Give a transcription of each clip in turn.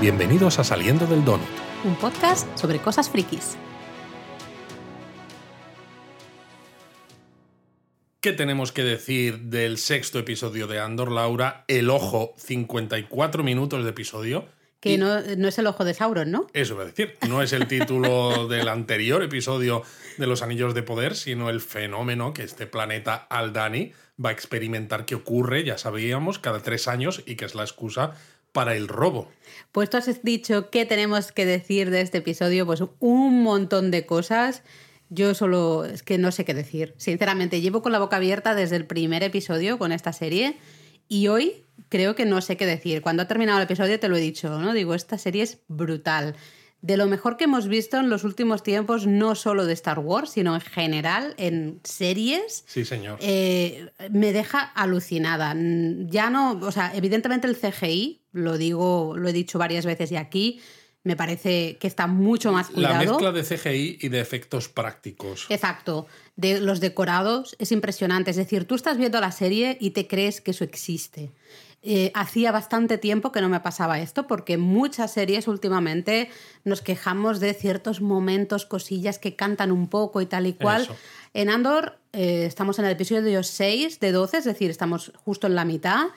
Bienvenidos a Saliendo del Donut. Un podcast sobre cosas frikis. ¿Qué tenemos que decir del sexto episodio de Andor, Laura? El ojo, 54 minutos de episodio. Que no, es el ojo de Sauron, ¿no? Eso va a decir. No es el título del anterior episodio de Los Anillos de Poder, sino el fenómeno que este planeta Aldani va a experimentar que ocurre, ya sabíamos, cada tres años y que es la excusa para el robo. Pues tú has dicho qué tenemos que decir de este episodio, pues un montón de cosas. Yo solo es que no sé qué decir. Sinceramente, llevo con la boca abierta desde el primer episodio con esta serie y hoy creo que no sé qué decir. Cuando ha terminado el episodio te lo he dicho, ¿no? Digo, esta serie es brutal. De lo mejor que hemos visto en los últimos tiempos, no solo de Star Wars, sino en general en series. Sí, señor. Eh, me deja alucinada. Ya no, o sea, evidentemente el CGI, lo digo, lo he dicho varias veces y aquí, me parece que está mucho más cuidado. La mezcla de CGI y de efectos prácticos. Exacto. De los decorados es impresionante. Es decir, tú estás viendo la serie y te crees que eso existe. Eh, hacía bastante tiempo que no me pasaba esto porque muchas series últimamente nos quejamos de ciertos momentos, cosillas que cantan un poco y tal y cual. En Andor eh, estamos en el episodio 6 de 12, es decir, estamos justo en la mitad.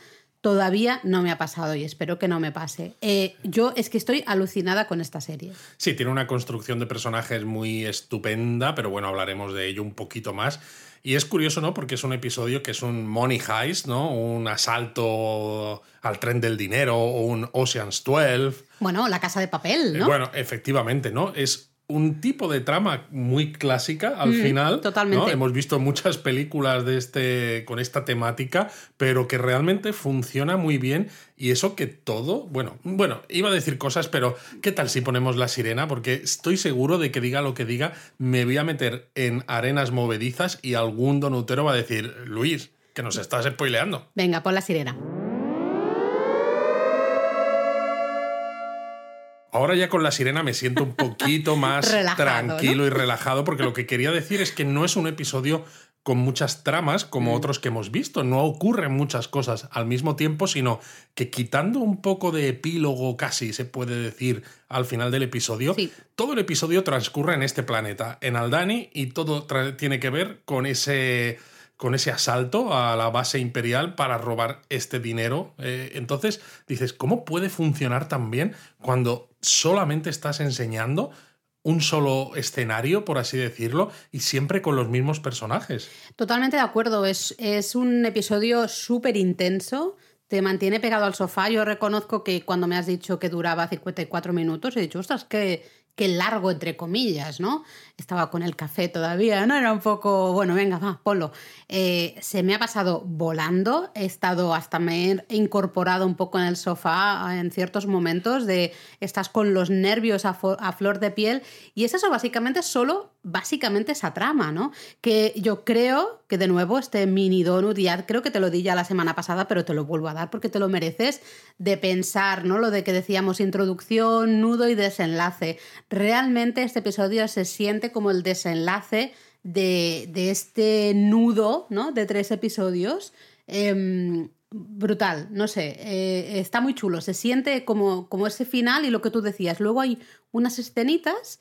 Todavía no me ha pasado y espero que no me pase. Eh, yo es que estoy alucinada con esta serie. Sí, tiene una construcción de personajes muy estupenda, pero bueno, hablaremos de ello un poquito más. Y es curioso, ¿no? Porque es un episodio que es un money heist, ¿no? Un asalto al tren del dinero o un Ocean's 12. Bueno, la casa de papel, ¿no? Bueno, efectivamente, ¿no? Es un tipo de trama muy clásica al final. Totalmente. Hemos visto muchas películas de este, con esta temática, pero que realmente funciona muy bien. Y eso que todo, bueno, bueno, iba a decir cosas, pero ¿qué tal si ponemos la sirena? Porque estoy seguro de que diga lo que diga, me voy a meter en arenas movedizas y algún donutero va a decir, Luis, que nos estás spoileando. Venga, pon la sirena. Ahora ya con la sirena me siento un poquito más tranquilo y relajado porque lo que quería decir es que no es un episodio con muchas tramas como mm. otros que hemos visto. No ocurren muchas cosas al mismo tiempo, sino que quitando un poco de epílogo casi, se puede decir, al final del episodio, todo el episodio transcurre en este planeta, en Aldani, y todo tiene que ver con ese con ese asalto a la base imperial para robar este dinero. Eh, entonces dices, ¿cómo puede funcionar tan bien cuando solamente estás enseñando un solo escenario, por así decirlo, y siempre con los mismos personajes? Totalmente de acuerdo, es, es un episodio súper intenso te mantiene pegado al sofá. Yo reconozco que cuando me has dicho que duraba 54 minutos, he dicho, ostras, qué, qué largo, entre comillas, ¿no? Estaba con el café todavía, ¿no? Era un poco, bueno, venga, va, ponlo. Eh, se me ha pasado volando, he estado hasta me he incorporado un poco en el sofá en ciertos momentos de estás con los nervios a, flor de piel y es eso básicamente solo, básicamente esa trama, ¿no? Que yo creo que de nuevo este mini donut, ya creo que te lo di ya la semana pasada, pero te lo vuelvo a dar porque te lo mereces, de pensar, ¿no? Lo de que decíamos introducción, nudo y desenlace. Realmente este episodio se siente como el desenlace de, este nudo ¿no? de tres episodios. Em, brutal, no sé, eh, está muy chulo, se siente como, como ese final y lo que tú decías. Luego hay unas escenitas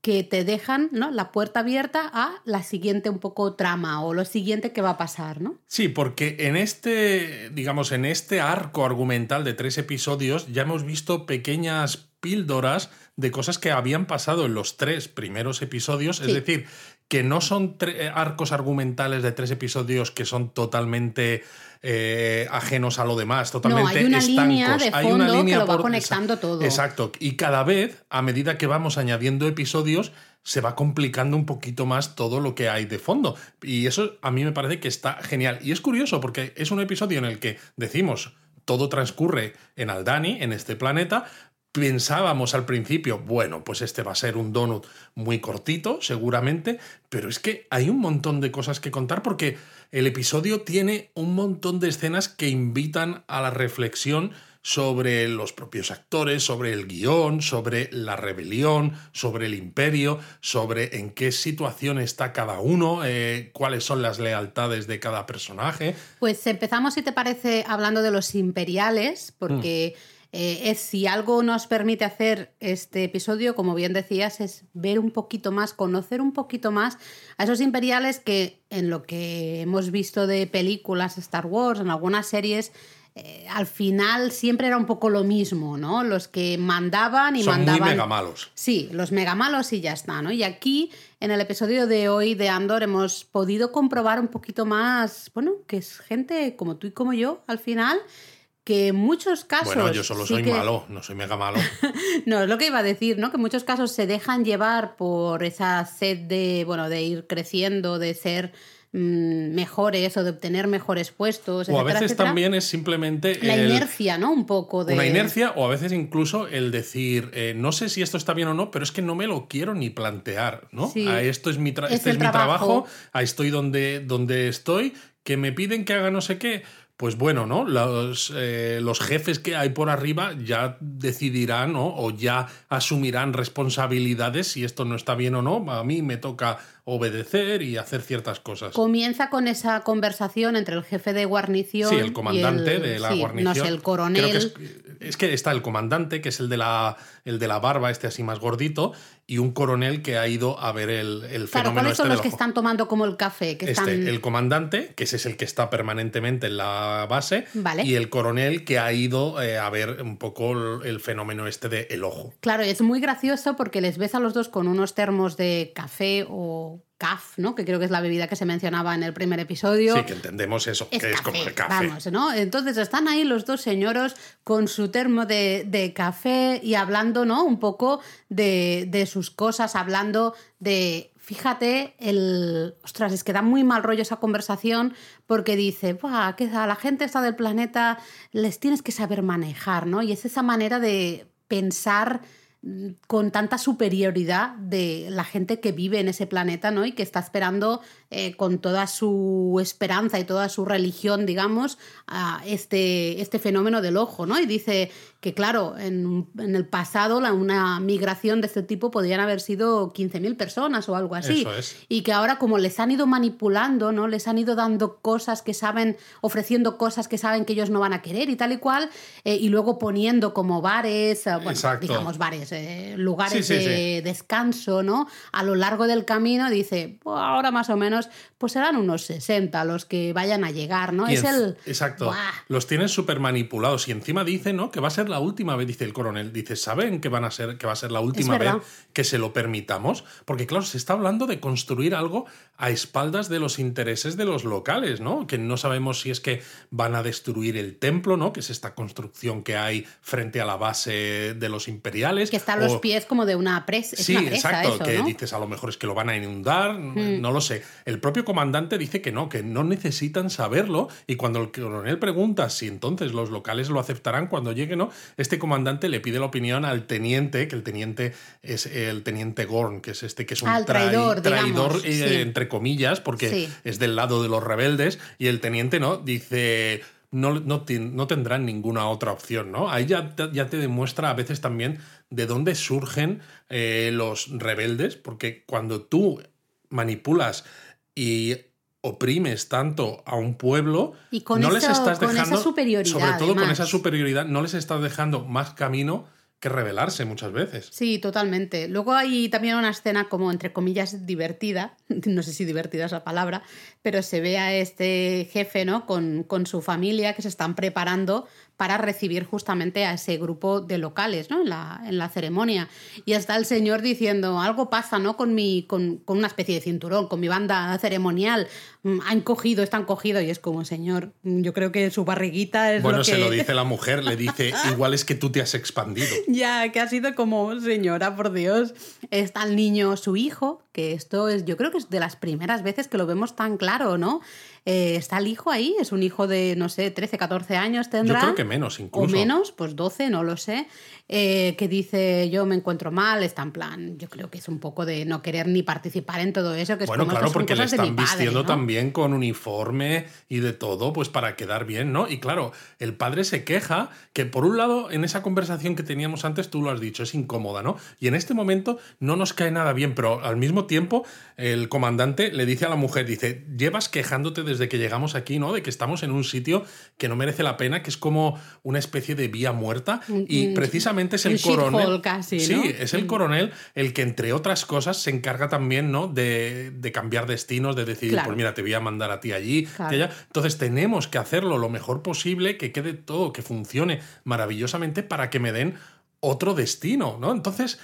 que te dejan ¿no? la puerta abierta a la siguiente un poco trama o lo siguiente que va a pasar, ¿no? Sí, porque en este, digamos, en este arco argumental de tres episodios ya hemos visto pequeñas píldoras de cosas que habían pasado en los tres primeros episodios, es decir, que no son arcos argumentales de tres episodios que son totalmente eh, ajenos a lo demás, totalmente no, hay una Línea de fondo una línea que lo va conectando todo. Exacto. Y cada vez, a medida que vamos añadiendo episodios, se va complicando un poquito más todo lo que hay de fondo. Y eso a mí me parece que está genial. Y es curioso porque es un episodio en el que decimos todo transcurre en Aldani, en este planeta, pensábamos al principio, bueno, pues este va a ser un donut muy cortito, seguramente, pero es que hay un montón de cosas que contar porque el episodio tiene un montón de escenas que invitan a la reflexión sobre los propios actores, sobre el guion, sobre la rebelión, sobre el imperio, sobre en qué situación está cada uno, eh, cuáles son las lealtades de cada personaje. Pues empezamos, si te parece, hablando de los imperiales, porque... Mm. Eh, es si algo nos permite hacer este episodio, como bien decías, es ver un poquito más, conocer un poquito más a esos imperiales que en lo que hemos visto de películas Star Wars, en algunas series, eh, al final siempre era un poco lo mismo, ¿no? Los que mandaban y Son mandaban. muy mega malos. Sí, los megamalos y ya está, ¿no? Y aquí, en el episodio de hoy de Andor, hemos podido comprobar un poquito más, bueno, que es gente como tú y como yo, al final, que en muchos casos. Bueno, yo solo sí soy que- malo, no soy mega malo. No, es lo que iba a decir, ¿no? Que en muchos casos se dejan llevar por esa sed de, bueno, de ir creciendo, de ser mm, mejores o de obtener mejores puestos, o a veces etcétera. también es simplemente La el- inercia, ¿no? Un poco de. una inercia o a veces incluso el decir, eh, no sé si esto está bien o no, pero es que no me lo quiero ni plantear, ¿no? Sí. Esto es mi, tra- Es este es mi trabajo, trabajo. ahí estoy donde, donde estoy, que me piden que haga no sé qué. Pues bueno, ¿no? Los, eh, los jefes que hay por arriba ya decidirán ¿no? o ya asumirán responsabilidades si esto no está bien o no. A mí me toca obedecer y hacer ciertas cosas. Comienza con esa conversación entre el jefe de guarnición. Sí, y el comandante el- de la sí, guarnición. No sé, el coronel. Creo que es, es que está el comandante, que es el de la, el de la barba, este así más gordito, y un coronel que ha ido a ver el, el Claro, fenómeno ¿cuáles este son del los que están tomando como el café? Que Este, están... el comandante, que ese es el que está permanentemente en la base, Vale. y el coronel que ha ido eh, a ver un poco el, el fenómeno este de el ojo. Claro, es muy gracioso porque les ves a los dos con unos termos de café o caf, ¿no? Que creo que es la bebida que se mencionaba en el primer episodio. Sí, que entendemos eso, es que es como el café. Vamos, ¿no? Entonces están ahí los dos señoros con su termo de, de café y hablando, ¿no? Un poco de, de sus cosas, hablando de. Fíjate, el. Ostras, es que da muy mal rollo esa conversación porque dice, Buah, que a la gente esta del planeta les tienes que saber manejar, ¿no? Y es esa manera de pensar con tanta superioridad de la gente que vive en ese planeta, ¿no? Y que está esperando eh, con toda su esperanza y toda su religión, digamos, a este, este fenómeno del ojo, ¿no? Y dice que, claro, en, en el pasado la, una migración de este tipo podrían haber sido 15.000 personas o algo así. Eso es. Y que ahora como les han ido manipulando, ¿no? Les han ido dando cosas que saben, ofreciendo cosas que saben que ellos no van a querer y tal y cual, eh, y luego poniendo como bares, eh, bueno, Exacto. digamos bares, eh, lugares Sí, sí, de descanso, ¿no? A lo largo del camino dice, "Buah, ahora más o menos, pues serán unos 60 los que vayan a llegar, ¿no? Es el... Exacto. Buah. Los tienen súper manipulados. Y encima dice, ¿no? Que va a ser la última vez, dice el coronel. Dice, ¿saben que van a ser, que va a ser la última vez que se lo permitamos? Porque, claro, se está hablando de construir algo a espaldas de los intereses de los locales, ¿no? Que no sabemos si es que van a destruir el templo, ¿no? Que es esta construcción que hay frente a la base de los imperiales. Que está a los o- pies como de una presa. Es Sí, una presa exacto, eso, que ¿no? Mm. dices a lo mejor es que lo van a inundar, no lo sé. El propio comandante dice que no, que no necesitan saberlo y cuando el coronel pregunta si entonces los locales lo aceptarán cuando llegue, ¿no? Este comandante le pide la opinión al teniente, que el teniente es el teniente Gorn, que es este que es un Al trai- traidor, traidor digamos, eh, sí. entre comillas, porque Sí. es del lado de los rebeldes y el teniente, ¿no? Dice no, no, no tendrán ninguna otra opción, ¿no? Ahí ya, ya te demuestra a veces también de dónde surgen eh, los rebeldes, porque cuando tú manipulas y oprimes tanto a un pueblo, Y con no les estás con esa dejando, superioridad, sobre todo con esa superioridad, no les estás dejando más camino que rebelarse muchas veces. Sí, totalmente. Luego hay también una escena como, entre comillas, divertida, no sé si divertida es la palabra, pero se ve a este jefe, ¿no? Con, con su familia que se están preparando para recibir justamente a ese grupo de locales, ¿no? En la, en la ceremonia. Y está el señor diciendo, algo pasa, ¿no? Con, mi, con, con una especie de cinturón, con mi banda ceremonial. Mm, Han cogido, están cogidos. Y es como, señor, mm, yo creo que su barriguita es Bueno, lo que... se lo dice la mujer, le dice, igual es que tú te has expandido. Ya, que ha sido como, señora, por Dios. Está el niño, su hijo, que esto es, yo creo que es de las primeras veces que lo vemos tan claro, ¿no? Eh, está el hijo ahí, es un hijo de, no sé, 13, 14 años tendrá. Yo creo que menos, O incluso. menos, pues 12, no lo sé. eh, que dice, yo me encuentro mal, está en plan, yo creo que es un poco de no querer ni participar en todo eso. Que es Bueno, como, claro, "Estas son porque le de están padre", vistiendo ¿no? también con uniforme y de todo, pues para quedar bien, ¿no? Y claro, el padre se queja que por un lado, en esa conversación que teníamos antes, tú lo has dicho, es incómoda, ¿no? Y en este momento no nos cae nada bien, pero al mismo tiempo, el comandante le dice a la mujer, dice, llevas quejándote desde que llegamos aquí, ¿no? De que estamos en un sitio que no merece la pena, que es como una especie de vía muerta. Y precisamente es el coronel. Casi, Sí, es el coronel el que, entre otras cosas, se encarga también, ¿no? De, de cambiar destinos, de decir, pues mira, te voy a mandar a ti allí, allá. Entonces tenemos que hacerlo lo mejor posible, que quede todo, que funcione maravillosamente para que me den otro destino, ¿no? Entonces,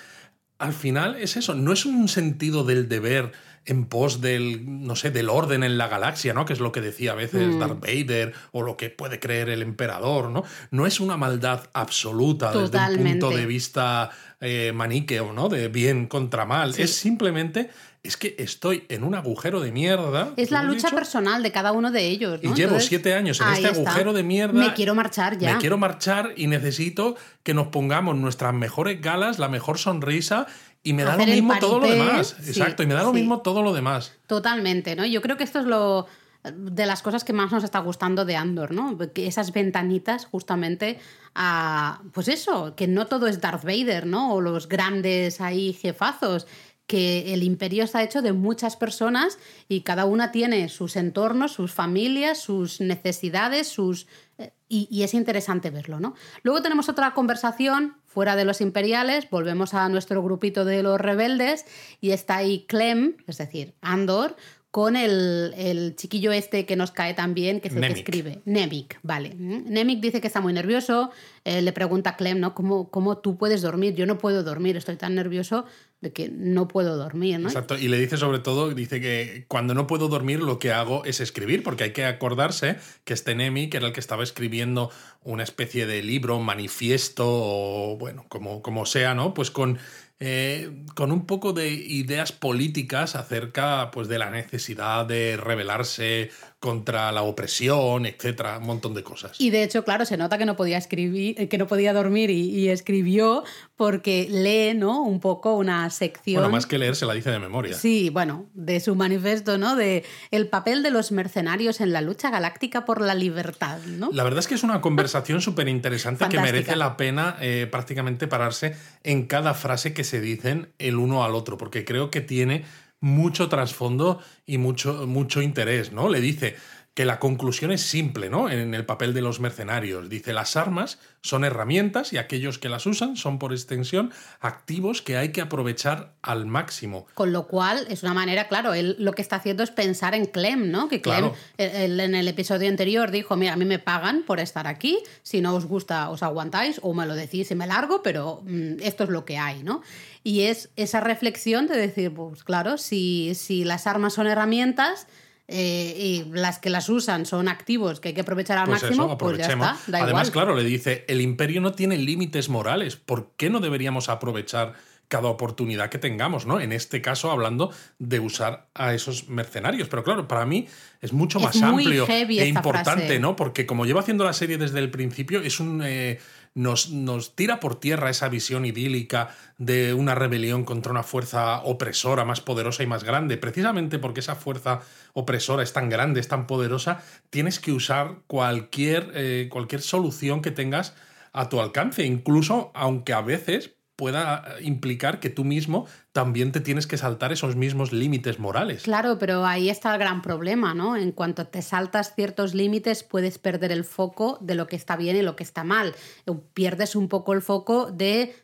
al final es eso, no es un sentido del deber en pos del, no sé, del orden en la galaxia, ¿no? Que es lo que decía a veces mm. Darth Vader o lo que puede creer el emperador, ¿no? No es una maldad absoluta desde un punto de vista eh, maniqueo, ¿no? De bien contra mal. Es simplemente es que estoy en un agujero de mierda. Es la lucha personal de cada uno de ellos. Y llevo siete años en este agujero de mierda. Me quiero marchar ya. Me quiero marchar y necesito que nos pongamos nuestras mejores galas, la mejor sonrisa y me da lo mismo todo lo demás. Exacto, y me da lo mismo todo lo demás. Totalmente, ¿no? Yo creo que esto es lo de las cosas que más nos está gustando de Andor, ¿no? Que esas ventanitas justamente a, pues eso, que no todo es Darth Vader, ¿no? O los grandes ahí jefazos, que el imperio está hecho de muchas personas y cada una tiene sus entornos, sus familias, sus necesidades, sus... Eh, y, es interesante verlo, ¿no? Luego tenemos otra conversación fuera de los imperiales, volvemos a nuestro grupito de los rebeldes y está ahí Clem, es decir, Andor, con el, chiquillo este que nos cae también, que es el que escribe. Nemik, vale. Nemik dice que está muy nervioso, eh, le pregunta a Clem, ¿no? ¿Cómo, ¿Cómo, tú puedes dormir? Yo no puedo dormir, estoy tan nervioso de que no puedo dormir, ¿no? Exacto, y le dice sobre todo, dice que cuando no puedo dormir lo que hago es escribir, porque hay que acordarse que este Nemik era el que estaba escribiendo una especie de libro, manifiesto, o bueno, como, como sea, ¿no? Pues con eh, con un poco de ideas políticas acerca pues, de la necesidad de rebelarse contra la opresión, etcétera, un montón de cosas. Y de hecho, claro, se nota que no podía escribir, eh, que no podía dormir y, escribió porque lee, ¿no? Un poco una sección. Bueno, más que leer, se la dice de memoria. Sí, bueno, de su manifiesto, ¿no? De el papel de los mercenarios en la lucha galáctica por la libertad, ¿no? La verdad es que es una conversación súper interesante que merece la pena eh, prácticamente pararse en cada frase que se dicen el uno al otro, porque creo que tiene mucho trasfondo y mucho, mucho interés, ¿no? Le dice que la conclusión es simple, ¿no? En el papel de los mercenarios. Dice, las armas son herramientas y aquellos que las usan son, por extensión, activos que hay que aprovechar al máximo. Con lo cual, es una manera, claro, él lo que está haciendo es pensar en Clem, ¿no? Que Clem en el episodio anterior dijo, mira, a mí me pagan por estar aquí, si no os gusta os aguantáis o me lo decís y me largo, pero mm, esto es lo que hay, ¿no? Y es esa reflexión de decir, pues claro, si, si las armas son herramientas, eh, y las que las usan son activos que hay que aprovechar al pues máximo, pues ya está. Además, claro, le dice, el imperio no tiene límites morales, ¿por qué no deberíamos aprovechar cada oportunidad que tengamos, ¿no? En este caso, hablando de usar a esos mercenarios. Pero claro, para mí es mucho más amplio e importante, ¿no? Porque como llevo haciendo la serie desde el principio, es un. Eh, nos, nos, tira por tierra esa visión idílica de una rebelión contra una fuerza opresora más poderosa y más grande. Precisamente porque esa fuerza opresora es tan grande, es tan poderosa, tienes que usar cualquier, eh, cualquier solución que tengas a tu alcance, incluso aunque a veces pueda implicar que tú mismo también te tienes que saltar esos mismos límites morales. Claro, pero ahí está el gran problema, ¿no? En cuanto te saltas ciertos límites, puedes perder el foco de lo que está bien y lo que está mal. Pierdes un poco el foco de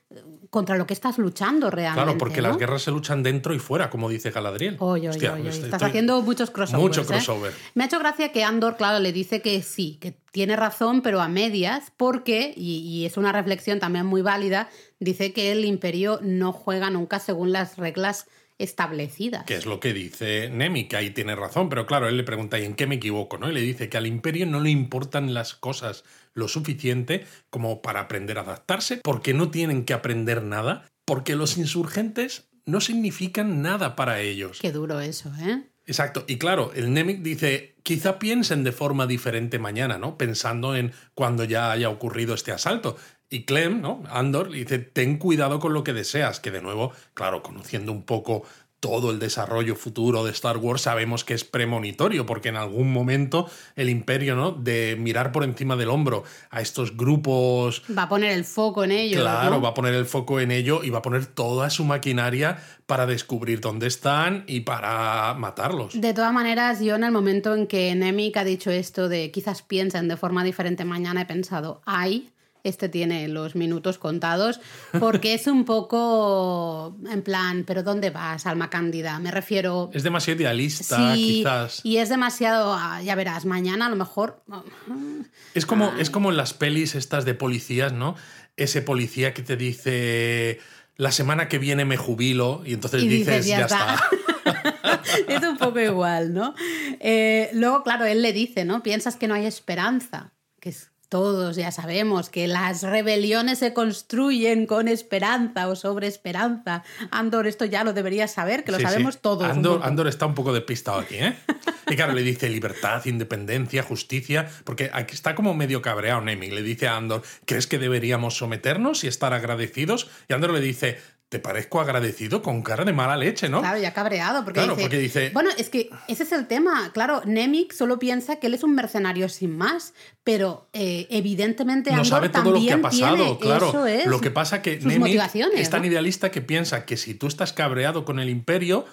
contra lo que estás luchando realmente. Claro, porque las guerras se luchan dentro y fuera, como dice Galadriel. Oye, oye, oye. Estás haciendo muchos crossovers. Mucho ¿eh? crossover. Me ha hecho gracia que Andor, claro, le dice que sí, que tiene razón, pero a medias, porque, y, es una reflexión también muy válida, dice que el imperio no juega nunca según las reglas establecidas. Que es lo que dice Nemi, que ahí tiene razón, pero claro, él le pregunta, ¿y en qué me equivoco? ¿no? Y le dice que al imperio no le importan las cosas lo suficiente como para aprender a adaptarse, porque no tienen que aprender nada, porque los insurgentes no significan nada para ellos. Qué duro eso, ¿eh? Exacto. Y claro, el Nemec dice, quizá piensen de forma diferente mañana, ¿no? Pensando en cuando ya haya ocurrido este asalto. Y Clem, ¿no? Andor, dice, ten cuidado con lo que deseas, que de nuevo, claro, conociendo un poco todo el desarrollo futuro de Star Wars sabemos que es premonitorio, porque en algún momento el imperio, ¿no? De mirar por encima del hombro a estos grupos... Va a poner el foco en ello. Claro, ¿no? va a poner el foco en ello y va a poner toda su maquinaria para descubrir dónde están y para matarlos. De todas maneras, yo en el momento en que Nemik ha dicho esto de quizás piensen de forma diferente mañana, he pensado, ay, este tiene los minutos contados, porque es un poco en plan, pero ¿dónde vas, alma cándida? Me refiero... Es demasiado idealista, Sí, quizás. y es demasiado, ah, ya verás, mañana a lo mejor... Es como, es como en las pelis estas de policías, ¿no? Ese policía que te dice la semana que viene me jubilo y entonces Y dices, dices, ya ya, está". está. es un poco igual, ¿no? Eh, luego, claro, él le dice, ¿no? Piensas que no hay esperanza, que es- todos ya sabemos que las rebeliones se construyen con esperanza o sobre esperanza. Andor, esto ya lo deberías saber, que lo Sí, sí. sabemos todos. Andor. Andor está un poco despistado aquí, ¿eh? Y claro, le dice libertad, independencia, justicia, porque aquí está como medio cabreado Nemi. Le dice a Andor, ¿crees que deberíamos someternos y estar agradecidos? Y Andor le dice, te parezco agradecido con cara de mala leche, ¿no? Claro, ya cabreado, porque, Claro, dice, porque dice- Bueno, es que ese es el tema. Claro, Nemik solo piensa que él es un mercenario sin más, pero eh, evidentemente no Andor sabe todo lo que ha pasado, claro. Eso es, Lo que pasa que sus Nemik es tan ¿no? idealista que piensa que si tú estás cabreado con el imperio,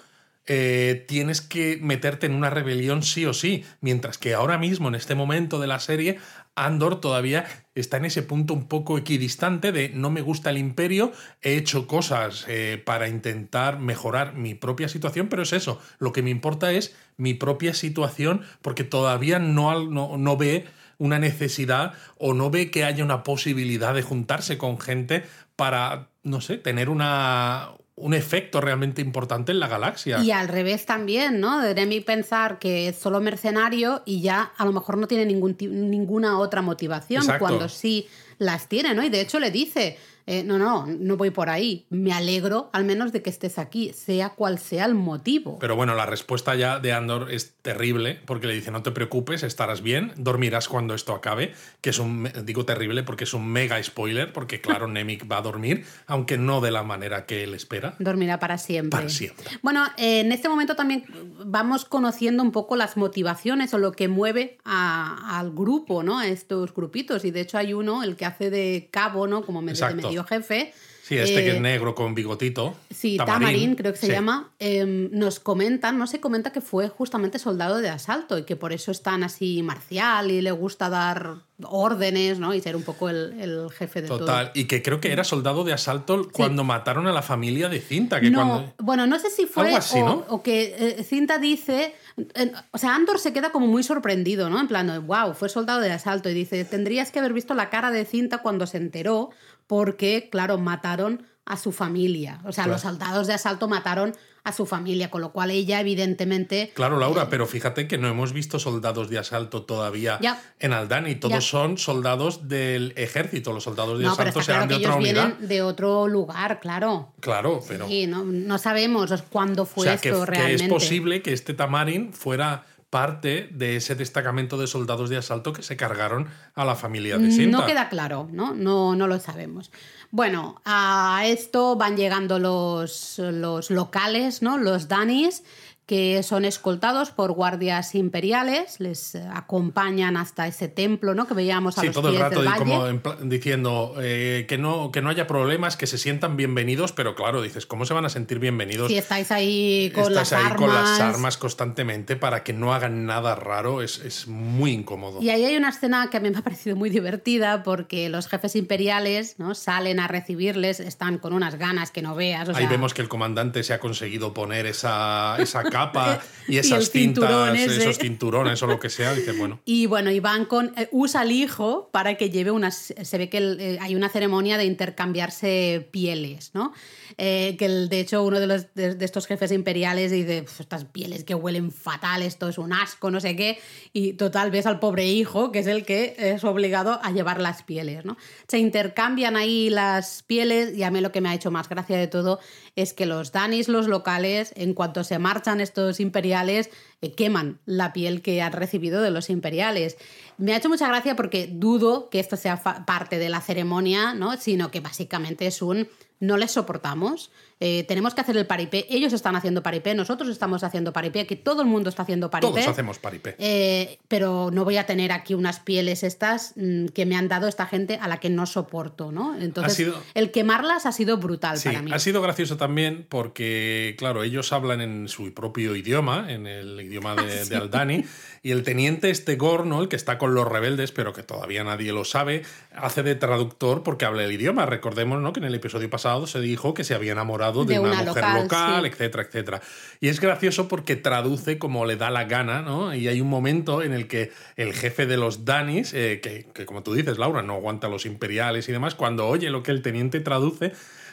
eh, tienes que meterte en una rebelión sí o sí. Mientras que ahora mismo, en este momento de la serie, Andor todavía está en ese punto un poco equidistante de no me gusta el imperio, he hecho cosas eh, para intentar mejorar mi propia situación, pero es eso, lo que me importa es mi propia situación porque todavía no, no, no ve una necesidad o no ve que haya una posibilidad de juntarse con gente para, no sé, tener una, un efecto realmente importante en la galaxia. Y al revés también, ¿no? De Nemik pensar que es solo mercenario y ya a lo mejor no tiene ningún, ninguna otra motivación Exacto. cuando sí las tiene, ¿no? Y de hecho le dice, eh, no, no, no voy por ahí. Me alegro al menos de que estés aquí, sea cual sea el motivo. Pero bueno, la respuesta ya de Andor es terrible porque le dice no te preocupes, estarás bien, dormirás cuando esto acabe, que es un, digo terrible porque es un mega spoiler, porque claro, Nemik va a dormir, aunque no de la manera que él espera. Dormirá para siempre. Para siempre. Bueno, eh, en este momento también vamos conociendo un poco las motivaciones o lo que mueve a- al grupo, ¿no? A estos grupitos. Y de hecho hay uno, el que hace de cabo, ¿no? Como medio, de Exacto. Medio jefe. Sí, este que Eh, es negro con bigotito. Sí, Tamarín, creo que se sí. llama, eh, nos comentan, no se comenta que fue justamente soldado de asalto y que por eso es tan así marcial y le gusta dar órdenes, ¿no? Y ser un poco el, el jefe de Total, y que creo que era soldado de asalto cuando mataron a la familia de Cinta. todo. Que No, cuando... bueno, no sé si fue Algo así, o, ¿no? o que eh, Cinta dice, eh, o sea, Andor se queda como muy sorprendido, ¿no? En plan, wow, fue soldado de asalto y dice, tendrías que haber visto la cara de Cinta cuando se enteró porque, claro, mataron a su familia. O sea, Claro. los soldados de asalto mataron a su familia, con lo cual ella evidentemente Claro, Laura, pero fíjate que no hemos visto soldados de asalto todavía Ya. en Aldani. Todos Ya. son soldados del ejército. Los soldados de No, pero asalto claro serán que de ellos otra unidad. vienen de otro lugar, claro. Claro, pero. Sí, no, no sabemos cuándo o fue sea, que, esto que realmente. es posible que este Tamarin fuera parte de ese destacamento de soldados de asalto que se cargaron a la familia de Sinta. No queda claro, ¿no? No, no lo sabemos. Bueno, a esto van llegando los, los locales, ¿no? Los danis, que son escoltados por guardias imperiales, les eh, acompañan hasta ese templo, ¿no? Que veíamos a Sí, los todo el pies rato del valle. como diciendo eh, que, no, que no haya problemas, que se sientan bienvenidos, pero claro, dices, ¿cómo se van a sentir bienvenidos? Si estáis ahí con Estás las ahí armas. con las armas constantemente para que no hagan nada raro, es, es muy incómodo. Y ahí hay una escena que a mí me ha parecido muy divertida porque los jefes imperiales ¿no? salen a recibirles, están con unas ganas que no veas. o Ahí sea, vemos que el comandante se ha conseguido poner esa, esa capa y Y esas cinturón cintas, ese. esos cinturones o lo que sea. Dice, bueno, Y bueno, y van con. eh, usa al hijo para que lleve unas. Se ve que el- eh, hay una ceremonia de intercambiarse pieles, ¿no? Eh, que el- de hecho uno de, los, de, de estos jefes imperiales dice: "Pf, Estas pieles que huelen fatal, esto es un asco, no sé qué. Y total, ves al pobre hijo, que es el que es obligado a llevar las pieles, ¿no? Se intercambian ahí las pieles y a mí lo que me ha hecho más gracia de todo es que los danis, los locales, en cuanto se marchan estos imperiales, eh, queman la piel que han recibido de los imperiales. Me ha hecho mucha gracia porque dudo que esto sea parte de la ceremonia, ¿no? sino que básicamente es un no les soportamos. Eh, tenemos que hacer el paripé. Ellos están haciendo paripé, nosotros estamos haciendo paripé, aquí todo el mundo está haciendo paripé. Todos hacemos paripé. Eh, pero no voy a tener aquí unas pieles estas mm, que me han dado esta gente a la que no soporto, ¿no? Entonces, el quemarlas ha sido brutal para mí. Ha sido gracioso también porque, claro, ellos hablan en su propio idioma, en el idioma de, de Aldani, y el teniente este Gorno, el que está con los rebeldes, pero que todavía nadie lo sabe, hace de traductor porque habla el idioma. Recordemos ¿no? que en el episodio pasado se dijo que se había enamorado de, una, mujer local, etcétera, etcétera. Y es gracioso porque traduce como le da la gana, ¿no? Y hay un momento en el que el jefe de los Danis, eh, que, que como tú dices, Laura, no aguanta los imperiales y demás, cuando oye lo que el teniente traduce,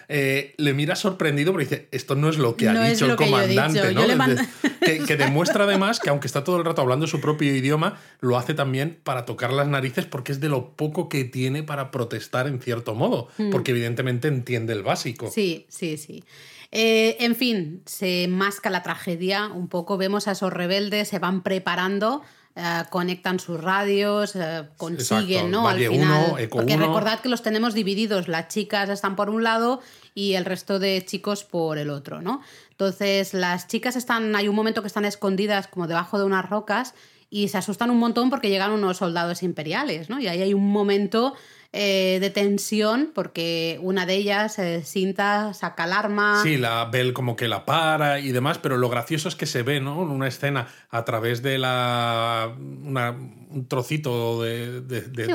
eh, le mira sorprendido porque dice, esto no es lo que ha dicho el comandante, ¿no? que, demuestra además que aunque está todo el rato hablando su propio idioma, lo hace también para tocar las narices porque es de lo poco que tiene para protestar en cierto modo, hmm. porque evidentemente entiende el básico. Sí, sí, sí. Eh, en fin, se masca la tragedia un poco, vemos a esos rebeldes, se van preparando eh, conectan sus radios, eh, consiguen, ¿no? Al final. porque recordad que los tenemos divididos, las chicas están por un lado y el resto de chicos por el otro, ¿no? Entonces, las chicas están, hay un momento que están escondidas como debajo de unas rocas y se asustan un montón porque llegan unos soldados imperiales, ¿no? Y ahí hay un momento eh, de tensión porque una de ellas, eh, Cinta, saca el arma. Sí, la Bell como que la para y demás, pero lo gracioso es que se ve, ¿no? Una escena a través de la. un trocito de,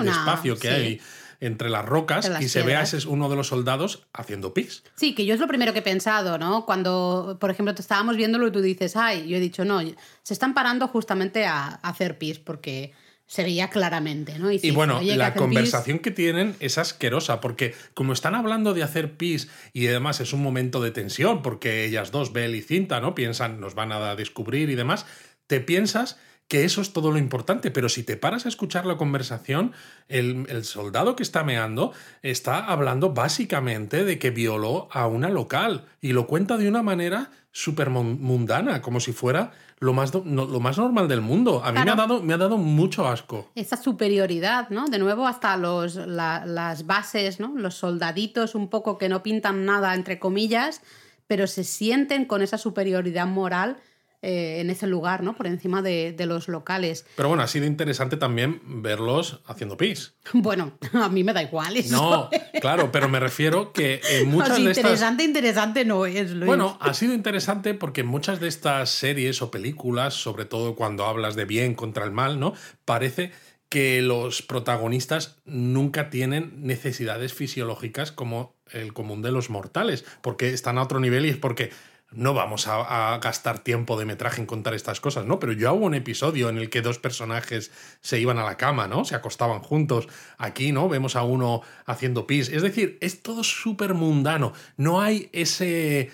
espacio que hay entre las rocas y se ve a ese, uno de los soldados haciendo pis. Sí, que yo es lo primero que he pensado, ¿no? Cuando, por ejemplo, te estábamos viéndolo y tú dices, ay, yo he dicho, no, se están parando justamente a, a hacer pis porque se veía claramente, ¿no? Y, bueno, la conversación que tienen es asquerosa, porque como están hablando de hacer pis y además es un momento de tensión, porque ellas dos, Bell y Cinta, ¿no? Piensan, nos van a descubrir y demás, te piensas que eso es todo lo importante, pero si te paras a escuchar la conversación, el, el, soldado que está meando está hablando básicamente de que violó a una local y lo cuenta de una manera súper mundana, como si fuera lo más, lo más normal del mundo. A mí me, ha dado, me ha dado mucho asco. Esa superioridad, ¿no? De nuevo, hasta los, las bases, ¿no? Los soldaditos un poco que no pintan nada, entre comillas, pero se sienten con esa superioridad moral eh, en ese lugar, ¿no? Por encima de, los locales. Pero bueno, ha sido interesante también verlos haciendo pis. Bueno, a mí me da igual eso. No, claro, pero me refiero que en muchas de estas... Interesante, interesante no es, Luis. Bueno, ha sido interesante porque en muchas de estas series o películas, sobre todo cuando hablas de bien contra el mal, ¿no? Parece que los protagonistas nunca tienen necesidades fisiológicas como el común de los mortales, porque están a otro nivel y es porque no vamos a, gastar tiempo de metraje en contar estas cosas, ¿no? Pero yo hago un episodio en el que dos personajes se iban a la cama, ¿no? Se acostaban juntos. Aquí, ¿no? Vemos a uno haciendo pis. Es decir, es todo súper mundano. No hay ese,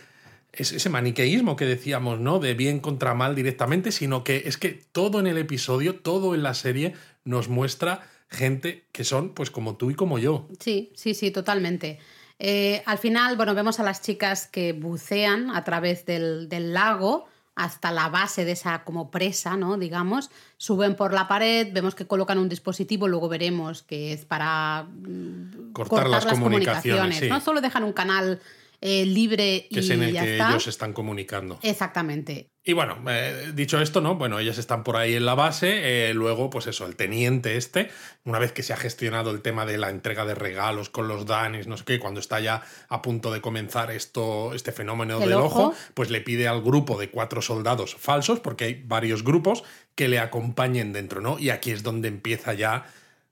ese maniqueísmo que decíamos, ¿no? De bien contra mal directamente, sino que es que todo en el episodio, todo en la serie nos muestra gente que son, pues, como tú y como yo. Sí, sí, sí, totalmente. Eh, al final, bueno, vemos a las chicas que bucean a través del, lago hasta la base de esa como presa, ¿no? Digamos, suben por la pared, vemos que colocan un dispositivo, luego veremos que es para mm, cortar, las, comunicaciones. No solo dejan un canal eh, libre que es en el que ellos están comunicando. Exactamente. Y bueno, eh, dicho esto, ¿no? Bueno, ellas están por ahí en la base. Eh, luego, pues eso, el teniente este, una vez que se ha gestionado el tema de la entrega de regalos con los danis, no sé qué, cuando está ya a punto de comenzar esto, este fenómeno del ojo? pues le pide al grupo de cuatro soldados falsos, porque hay varios grupos, que le acompañen dentro, ¿no? Y aquí es donde empieza ya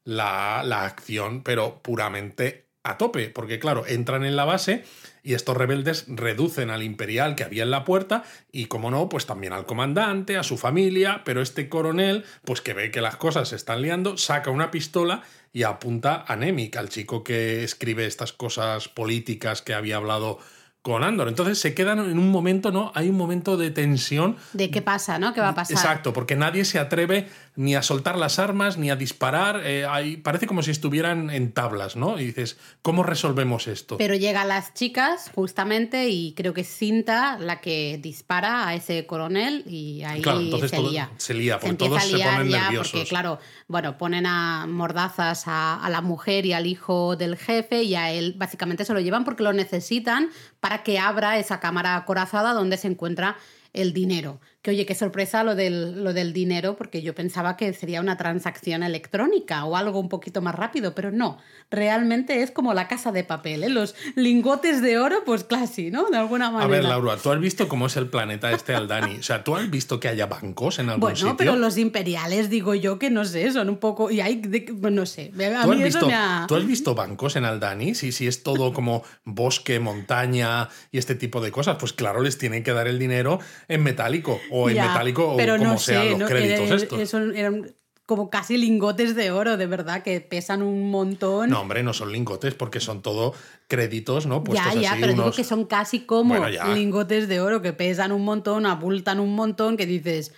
la, la acción, pero puramente a tope, porque claro, entran en la base y estos rebeldes reducen al imperial que había en la puerta y, como no, pues también al comandante, a su familia, pero este coronel, pues que ve que las cosas se están liando, saca una pistola y apunta a Nemik, al chico que escribe estas cosas políticas que había hablado con Andor. Entonces se quedan en un momento, ¿no? Hay un momento de tensión. De qué pasa, ¿no? ¿Qué va a pasar? Exacto, porque nadie se atreve ni a soltar las armas, ni a disparar. Eh, hay, parece como si estuvieran en tablas, ¿no? Y dices, ¿cómo resolvemos esto? Pero llegan las chicas, justamente, y creo que es Cinta la que dispara a ese coronel y ahí se lía. Se lía, porque todos se ponen nerviosos. Porque, claro, bueno, ponen a mordazas a, a la mujer y al hijo del jefe y a él básicamente se lo llevan porque lo necesitan para que abra esa cámara acorazada donde se encuentra el dinero. Que oye, qué sorpresa lo del, lo del dinero, porque yo pensaba que sería una transacción electrónica o algo un poquito más rápido, pero no. Realmente es como la casa de papel, ¿eh? Los lingotes de oro, pues casi, ¿no? De alguna manera. A ver, Laura, ¿tú has visto cómo es el planeta este Aldani? O sea, ¿tú has visto que haya bancos en algún bueno, sitio? pero los imperiales, digo yo, que no sé, son un poco... Y hay, no sé, a ¿Tú, mí has eso visto, me ha... ¿Tú has visto bancos en Aldani? Si, si es todo como bosque, montaña y este tipo de cosas, pues claro, les tienen que dar el dinero en metálico o en Ya, metálico o pero como no sean sé, los ¿no? créditos Era- estos. eso eran como casi lingotes de oro, de verdad, que pesan un montón. No, hombre, no son lingotes porque son todo créditos, ¿no? ya, Puestos ya, así, pero digo que son casi como Bueno, ya. lingotes de oro que pesan un montón, abultan un montón, que dices,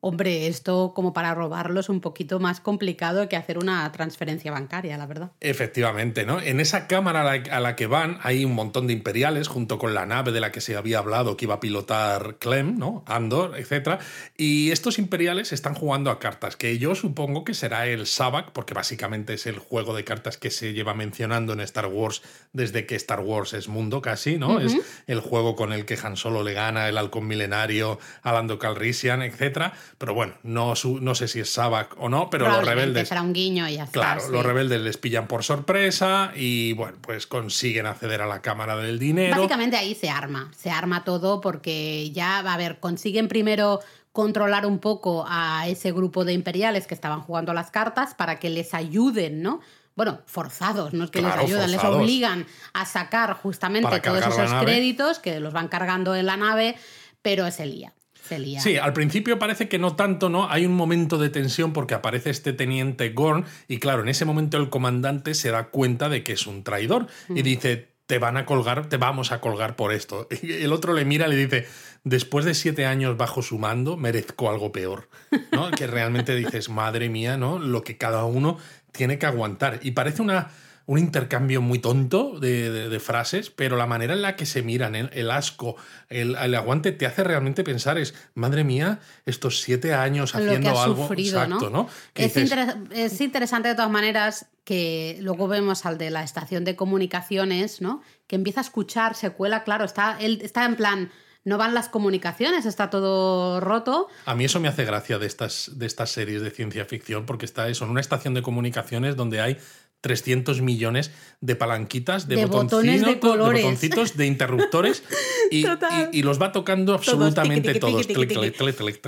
hombre, esto como para robarlo es un poquito más complicado que hacer una transferencia bancaria, la verdad. Efectivamente, ¿no? En esa cámara a la, que van hay un montón de imperiales junto con la nave de la que se había hablado que iba a pilotar Clem, ¿no? Andor, etc. Y estos imperiales están jugando a cartas, que yo supongo que será el Sabak, porque básicamente es el juego de cartas que se lleva mencionando en Star Wars desde que Star Wars es mundo casi, ¿no? Es el juego con el que Han Solo le gana el halcón milenario a Lando Calrissian, etc. Pero bueno, no, su- no sé si es Sabak o no, pero los rebeldes... será un guiño y ya está. Claro, sí. los rebeldes les pillan por sorpresa y bueno, pues consiguen acceder a la cámara del dinero. Básicamente ahí se arma, se arma todo porque ya, a ver, consiguen primero controlar un poco a ese grupo de imperiales que estaban jugando las cartas para que les ayuden, ¿no? Bueno, forzados, no es que Claro, les ayudan, forzados. les obligan a sacar justamente todos esos créditos que los van cargando en la nave, pero se lía, se lía. Sí, al principio parece que no tanto, ¿no? Hay un momento de tensión porque aparece este teniente Gorn y claro, en ese momento el comandante se da cuenta de que es un traidor y dice, te van a colgar, te vamos a colgar por esto. Y el otro le mira y le dice, después de siete años bajo su mando, merezco algo peor, ¿no? que realmente dices, madre mía, ¿no? Lo que cada uno tiene que aguantar. Y parece una... Un intercambio muy tonto de, de- de frases, pero la manera en la que se miran, el, el asco, el, el aguante, te hace realmente pensar es, madre mía, estos siete años lo que haciendo ha algo sufrido, exacto, ¿no? ¿no? Es, dices, es interesante de todas maneras que luego vemos al de la estación de comunicaciones, ¿no? Que empieza a escuchar, se cuela, claro, está, él está en plan, no van las comunicaciones, está todo roto. A mí eso me hace gracia de estas, de estas series de ciencia ficción, porque está eso, en una estación de comunicaciones donde hay 300 millones de palanquitas, de, De botones de botoncino- colores. botoncitos, de interruptores, y, Total. y- y los va tocando absolutamente todos.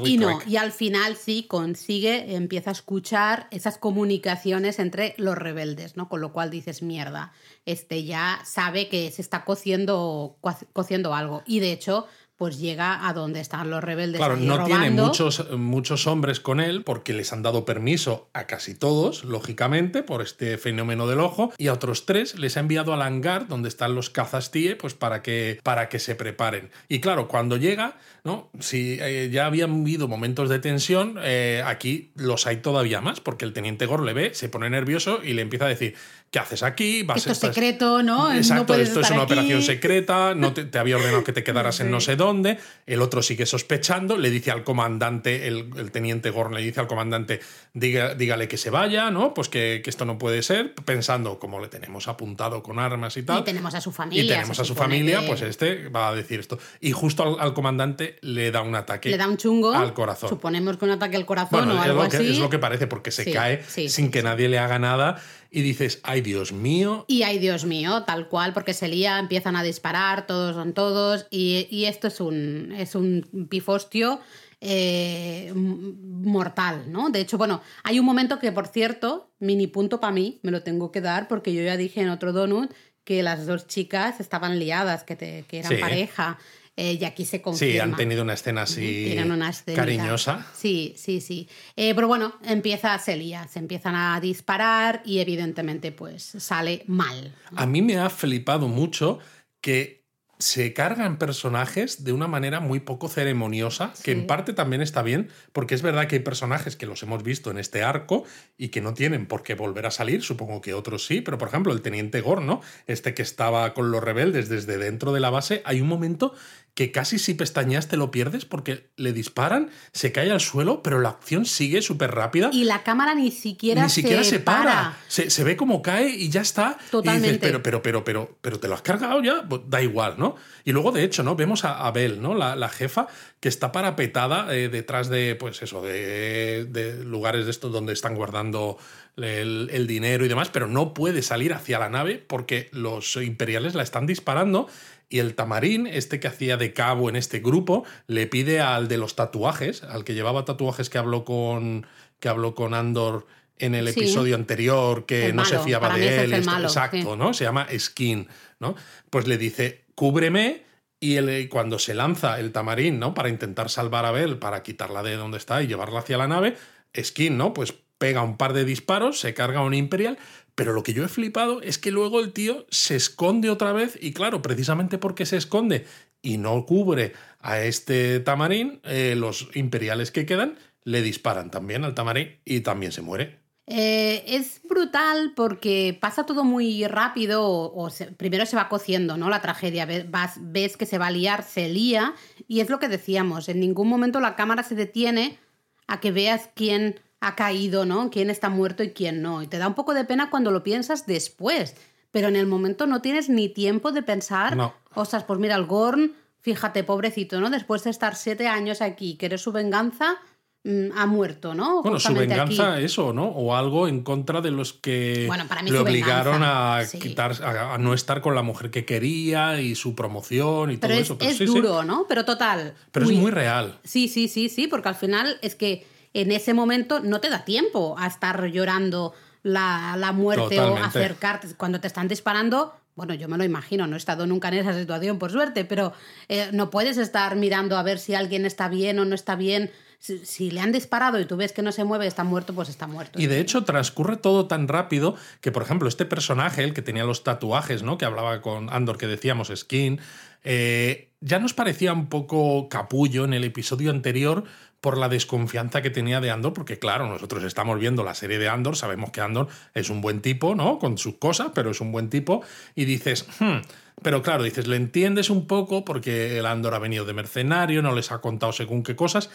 Y no, y al final sí consigue, empieza a escuchar esas comunicaciones entre los rebeldes, ¿no? Con lo cual dices, mierda, este ya sabe que se está cociendo, cociendo algo. Y de hecho, pues llega a donde están los rebeldes. Claro, no tiene muchos, muchos hombres con él porque les han dado permiso a casi todos, lógicamente, por este fenómeno del ojo, y a otros tres les ha enviado al hangar donde están los cazas TIE, pues para que, para que se preparen. Y claro, cuando llega, ¿no? Si eh, ya habían habido momentos de tensión, eh, aquí los hay todavía más, porque el teniente Gor le ve, se pone nervioso y le empieza a decir, ¿qué haces aquí? Vas, Esto es secreto, ¿no? No Exacto, puedes esto es una aquí. operación secreta, no te, te había ordenado que te quedaras en no sé dónde, el otro sigue sospechando, le dice al comandante, el, el teniente Gorn le dice al comandante, diga, dígale que se vaya, ¿no? Pues que, que esto no puede ser, pensando, como le tenemos apuntado con armas y tal. Y tenemos a su familia. y tenemos a su familia, que pues este va a decir esto. Y justo al, al comandante le da un ataque Le da un chungo. al corazón. Suponemos que un ataque al corazón Bueno, o es algo lo, que, así. es lo que parece, porque se Sí, cae sí, sin que nadie le haga nada y dices, ay Dios mío, Y ay, Dios mío, tal cual, porque se lía, empiezan a disparar, todos son todos, y, y esto es un, es un pifostio eh, mortal, ¿no? De hecho, bueno, hay un momento que, por cierto, mini punto para mí, me lo tengo que dar, porque yo ya dije en otro donut que las dos chicas estaban liadas, que, te- que eran Sí. pareja, eh, y aquí se confirma. Sí, han tenido una escena así una cariñosa. Sí, sí, sí. Eh, pero bueno, empieza, se lía, se empiezan a disparar y evidentemente pues sale mal. A mí me ha flipado mucho que se cargan personajes de una manera muy poco ceremoniosa, que en parte también está bien, porque es verdad que hay personajes que los hemos visto en este arco y que no tienen por qué volver a salir, supongo que otros sí, pero por ejemplo el teniente Gorno, este que estaba con los rebeldes desde dentro de la base, hay un momento que casi si pestañeas te lo pierdes porque le disparan, se cae al suelo, pero la acción sigue súper rápida. Y la cámara ni siquiera, ni siquiera se, para. Se, ve como cae y ya está. Totalmente. Y dices, pero, pero, pero, pero, pero te lo has cargado ya, pues da igual, ¿no? Y luego, de hecho, ¿no? Vemos a Abel, ¿no? La, jefa, que está parapetada eh, detrás de, pues eso, de, de, lugares de estos donde están guardando el, el dinero y demás, pero no puede salir hacia la nave porque los imperiales la están disparando y el tamarín, este que hacía de cabo en este grupo, le pide al de los tatuajes, al que llevaba tatuajes que habló con, que habló con Andor en el episodio anterior, que no se fiaba de él. exacto, ¿no? Se llama Skin, ¿no? Pues le dice, cúbreme. Y él, cuando se lanza el tamarín, ¿no? Para intentar salvar a Bell, para quitarla de donde está y llevarla hacia la nave, Skin, ¿no? Pues pega un par de disparos, se carga un Imperial, pero lo que yo he flipado es que luego el tío se esconde otra vez y claro, precisamente porque se esconde y no cubre a este tamarín, eh, los imperiales que quedan le disparan también al tamarín y también se muere. Eh, es brutal porque pasa todo muy rápido, o, primero se va cociendo, ¿no? La tragedia, ves, ves que se va a liar, se lía, y es lo que decíamos, en ningún momento la cámara se detiene a que veas quién ha caído, ¿no? Quién está muerto y quién no. Y te da un poco de pena cuando lo piensas después. Pero en el momento no tienes ni tiempo de pensar, no. ostras, pues mira, el Gorn, fíjate, pobrecito, ¿no? Después de estar siete años aquí, querer su venganza, ha muerto, ¿no? Bueno, su venganza, eso, ¿no? O algo en contra de los que le obligaron a quitar, a, no estar con la mujer que quería y su promoción y todo eso. Pero es duro, ¿no? Pero total. Pero es muy real. Sí, sí, sí, sí, porque al final es que en ese momento no te da tiempo a estar llorando la, muerte o acercarte. Cuando te están disparando, bueno, yo me lo imagino, no he estado nunca en esa situación, por suerte, pero eh, no puedes estar mirando a ver si alguien está bien o no está bien. Si, le han disparado y tú ves que no se mueve, está muerto, pues está muerto. Y de hecho transcurre todo tan rápido que, por ejemplo, este personaje, el que tenía los tatuajes, ¿no? Que hablaba con Andor, que decíamos Skin, eh, ya nos parecía un poco capullo en el episodio anterior por la desconfianza que tenía de Andor, porque claro, nosotros estamos viendo la serie de Andor, sabemos que Andor es un buen tipo, ¿no? Con sus cosas, pero es un buen tipo, y dices, hmm", pero claro, dices, le entiendes un poco porque el Andor ha venido de mercenario, no les ha contado según qué cosas,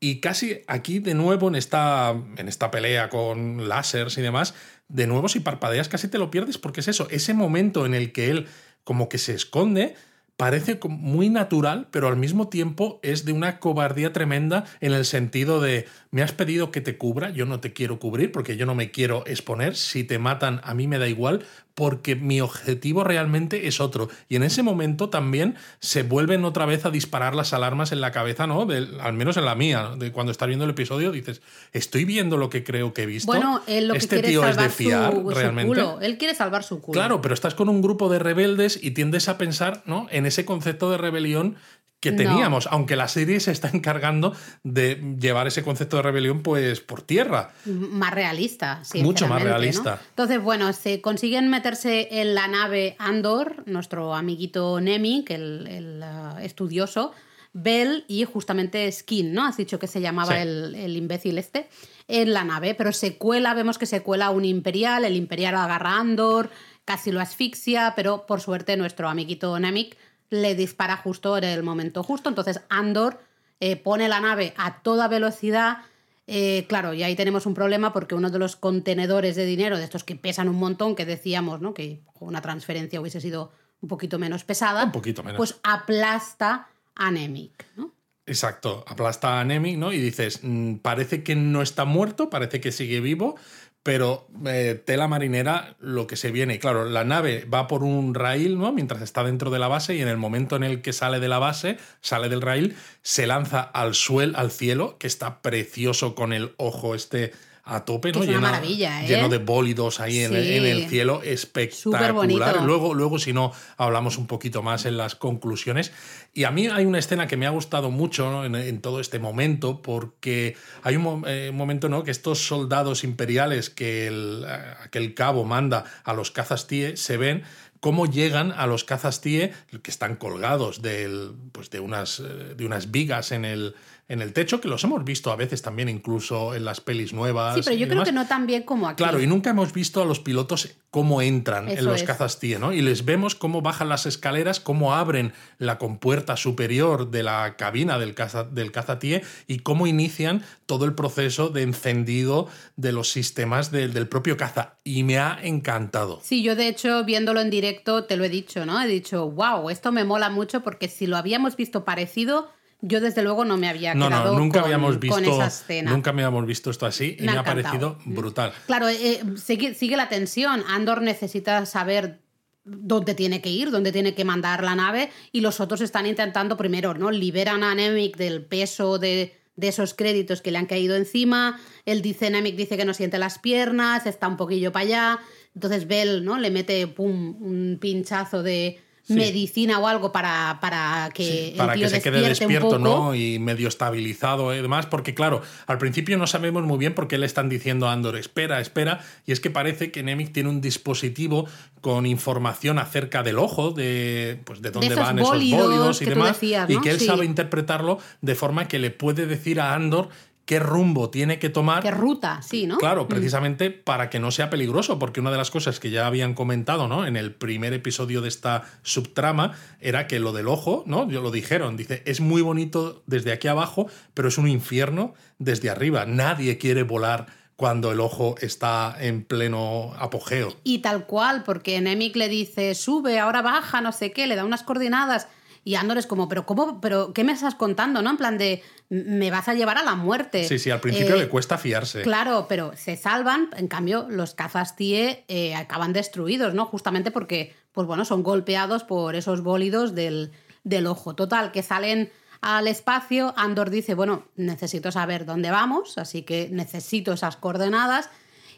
y casi aquí de nuevo en esta, en esta pelea con lásers y demás, de nuevo si parpadeas casi te lo pierdes, porque es eso, ese momento en el que él como que se esconde, parece muy natural, pero al mismo tiempo es de una cobardía tremenda en el sentido de, me has pedido que te cubra, yo no te quiero cubrir porque yo no me quiero exponer, si te matan a mí me da igual, porque mi objetivo realmente es otro. Y en ese momento también se vuelven otra vez a disparar las alarmas en la cabeza, ¿no? al menos en la mía, de cuando estás viendo el episodio, dices, estoy viendo lo que creo que he visto. Bueno, él lo que este tío es de fiar, realmente. Él quiere salvar su culo. Claro, pero estás con un grupo de rebeldes y tiendes a pensar, ¿no? En ese concepto de rebelión que teníamos, aunque la serie se está encargando de llevar ese concepto de rebelión pues por tierra. Más realista, sí. Mucho más realista. Entonces, bueno, se consiguen meterse en la nave Andor, nuestro amiguito Nemi, que el, el uh, estudioso, Bell y justamente Skin, ¿no? Has dicho que se llamaba el, el, imbécil este, en la nave, pero se cuela, vemos que se cuela un imperial, el imperial agarra a Andor, casi lo asfixia, pero por suerte nuestro amiguito Nemik le dispara justo en el momento justo. Entonces Andor eh, pone la nave a toda velocidad. Eh, claro, y ahí tenemos un problema porque uno de los contenedores de dinero, de estos que pesan un montón, que decíamos, ¿no? Que una transferencia hubiese sido un poquito menos pesada. Un poquito menos. Pues aplasta a Nemik, ¿no? Exacto, aplasta a Nemik, ¿no? Y dices, mm, parece que no está muerto, parece que sigue vivo, pero eh, tela marinera lo que se viene. Claro, la nave va por un rail, ¿no? Mientras está dentro de la base y en el momento en el que sale de la base, sale del rail, se lanza al suelo, al cielo, que está precioso con el ojo este a tope, es una maravilla, ¿eh? Lleno de bólidos ahí en, el, Sí. en el cielo, espectacular. Luego, luego, si no, hablamos un poquito más en las conclusiones. Y a mí hay una escena que me ha gustado mucho ¿no? en, en todo este momento, porque hay un eh, momento ¿no? que estos soldados imperiales que el, eh, aquel cabo manda a los cazas TIE se ven cómo llegan a los cazas TIE que están colgados del, pues de, unas, eh, de unas vigas en el, en el techo, que los hemos visto a veces también incluso en las pelis nuevas. Sí, pero yo creo demás. que no tan bien como aquí. Claro, y nunca hemos visto a los pilotos cómo entran en los es. cazas TIE, ¿no? Y les vemos cómo bajan las escaleras, cómo abren la compuerta superior de la cabina del caza, del caza TIE y cómo inician todo el proceso de encendido de los sistemas del- del propio caza. Y me ha encantado. Sí, yo de hecho, viéndolo en directo, te lo he dicho, ¿no? He dicho, wow, esto me mola mucho porque si lo habíamos visto parecido, yo desde luego no me había No, quedado no, nunca con, habíamos con visto, esa escena. nunca me habíamos visto esto así y Me ha parecido brutal. Claro, eh, sigue, sigue la tensión. Andor necesita saber dónde tiene que ir, dónde tiene que mandar la nave, y los otros están intentando primero, ¿no? Liberan a Nemec del peso de, de esos créditos que le han caído encima. Él dice, Nemec dice que no siente las piernas, está un poquillo para allá. Entonces Bell, ¿no? Le mete pum, un pinchazo de medicina o algo para, para que Sí, el para tío que se quede despierto. ¿no? Y medio estabilizado y demás, porque claro, al principio no sabemos muy bien por qué le están diciendo a Andor, espera, espera, y es que parece que Nemec tiene un dispositivo con información acerca del ojo, de, pues, de dónde esos van esos bólidos y demás, decías, y que él Sí. sabe interpretarlo de forma que le puede decir a Andor qué rumbo tiene que tomar Qué ruta, sí, ¿no? Claro, precisamente para que no sea peligroso, porque una de las cosas que ya habían comentado, ¿no? En el primer episodio de esta subtrama era que lo del ojo, ¿no? Yo lo dijeron, dice, es muy bonito desde aquí abajo, pero es un infierno desde arriba. Nadie quiere volar cuando el ojo está en pleno apogeo. Y tal cual, porque Nemec le dice, sube, ahora baja, no sé qué, le da unas coordenadas. Y Andor es como, pero ¿cómo? ¿Pero qué me estás contando? ¿No? En plan de, me vas a llevar a la muerte. Sí, sí, al principio Eh, le cuesta fiarse. Claro, pero se salvan, en cambio los cazas TIE eh, acaban destruidos, ¿no? Justamente porque, pues bueno, son golpeados por esos bólidos del, del ojo. Total, que salen al espacio, Andor dice, bueno, necesito saber dónde vamos, así que necesito esas coordenadas.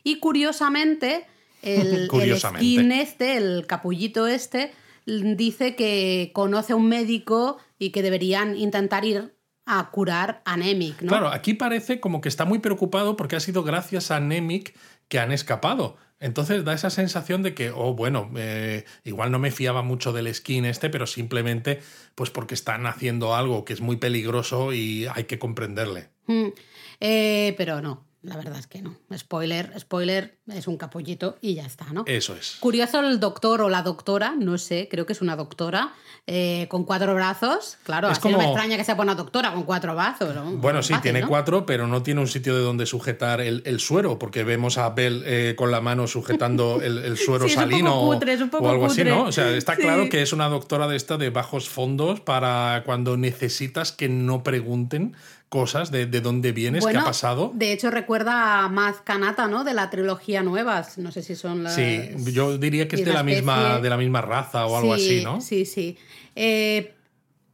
Y curiosamente, el, el Curiosamente. skin este, el capullito este, dice que conoce a un médico y que deberían intentar ir a curar a Nemec, ¿no? Claro, aquí parece como que está muy preocupado porque ha sido gracias a Nemec que han escapado. Entonces da esa sensación de que, oh, bueno, eh, igual no me fiaba mucho del skin este, pero simplemente pues porque están haciendo algo que es muy peligroso y hay que comprenderle. Mm, eh, pero no, la verdad es que no. Spoiler, spoiler, es un capullito y ya está, ¿no? Eso es. Curioso el doctor o la doctora, no sé, creo que es una doctora, eh, con cuatro brazos. Claro, Es así no me como- extraña que sea una doctora con cuatro brazos. ¿no? Bueno, sí, Fácil, tiene ¿no? cuatro, pero no tiene un sitio de donde sujetar el, el suero, porque vemos a Bell eh, con la mano sujetando el, el suero Sí, es un poco salino o- cutre, es un poco o algo cutre. así, ¿no? O sea, está Sí. claro que es una doctora de esta de bajos fondos para cuando necesitas que no pregunten cosas de, de dónde vienes, qué Bueno, ha pasado. De hecho, recuerda a Maz Kanata, ¿no? De la trilogía Nuevas. No sé si son las. Sí, yo diría que es de la, misma, de la misma raza o algo Sí, así, ¿no? Sí, sí. Eh,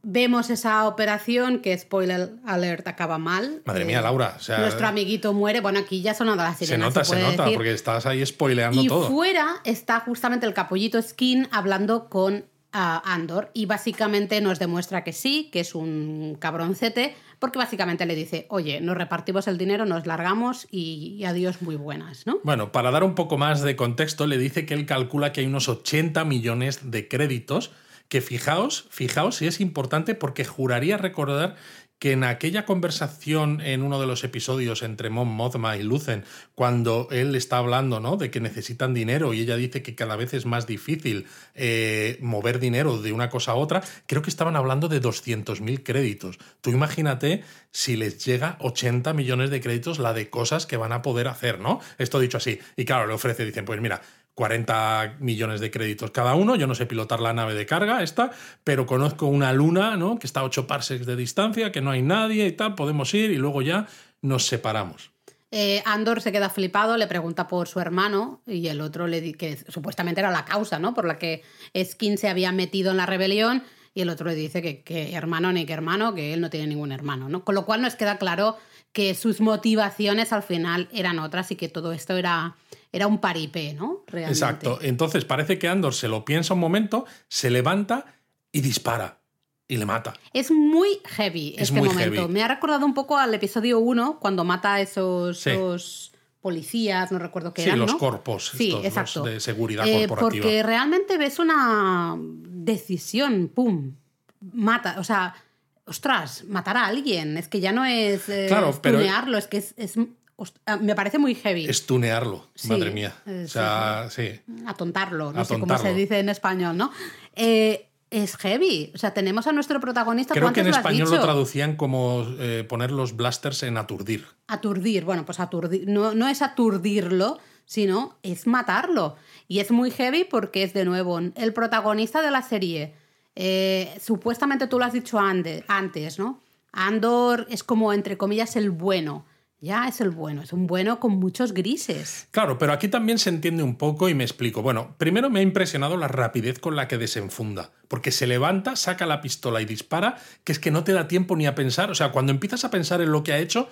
vemos esa operación que, spoiler alert, acaba mal. Madre Eh, mía, Laura. O sea, nuestro amiguito muere. Bueno, aquí ya sonando la se sirena. nota, se, puede nota, decir. porque estás ahí spoileando Y todo. fuera está justamente el capullito Skin hablando con ah, Andor y básicamente nos demuestra que sí, que es un cabroncete, porque básicamente le dice, oye, nos repartimos el dinero, nos largamos y, adiós muy buenas, ¿no? Bueno, para dar un poco más de contexto, le dice que él calcula que hay unos 80 millones de créditos, que fijaos, fijaos si es importante porque juraría recordar que en aquella conversación en uno de los episodios entre Mon Mothma y Lucen, cuando él está hablando ¿no? de que necesitan dinero y ella dice que cada vez es más difícil eh, mover dinero de una cosa a otra, creo que estaban hablando de 200.000 créditos. Tú imagínate si les llega 80 millones de créditos la de cosas que van a poder hacer, ¿no? Esto dicho así. Y claro, le ofrece, dicen, pues mira, 40 millones de créditos cada uno. Yo no sé pilotar la nave de carga esta, pero conozco una luna, ¿no? Que está a 8 parsecs de distancia, que no hay nadie y tal, podemos ir y luego ya nos separamos. Eh, Andor se queda flipado, le pregunta por su hermano y el otro le dice que supuestamente era la causa, ¿no? Por la que Skin se había metido en la rebelión y el otro le dice que, que hermano ni que hermano, que él no tiene ningún hermano, ¿no? Con lo cual nos queda claro que sus motivaciones al final eran otras y que todo esto era, era un paripé, ¿no? Realmente. Exacto. Entonces parece que Andor se lo piensa un momento, se levanta y dispara. Y le mata. Es muy heavy Es este muy momento. heavy. Me ha recordado un poco al episodio 1, cuando mata a esos, Sí. esos policías, no recuerdo qué Sí, eran, los ¿no? corpos Sí, estos, los exacto. de seguridad Eh, corporativa. porque realmente ves una decisión, pum, mata, o sea, ostras, matar a alguien, es que ya no es eh, Claro, pero- stunearlo, es que es, es- ah, me parece muy heavy. Estunearlo, Sí, madre mía. eh, o sea, sí. atontarlo, no sé cómo se Atontarlo. dice en español, ¿no? Eh, es heavy, o sea, tenemos a nuestro protagonista, Creo ¿tú que en lo español dicho? lo traducían como eh, poner los blasters en aturdir. Aturdir, bueno, pues aturdir, no, no es aturdirlo, sino es matarlo. Y es muy heavy porque es de nuevo el protagonista de la serie. Eh, supuestamente tú lo has dicho ande- antes, ¿no? Andor es como, entre comillas, el bueno. Ya es el bueno, es un bueno con muchos grises. Claro, pero aquí también se entiende un poco y me explico. Bueno, primero me ha impresionado la rapidez con la que desenfunda, porque se levanta, saca la pistola y dispara, que es que no te da tiempo ni a pensar. O sea, cuando empiezas a pensar en lo que ha hecho,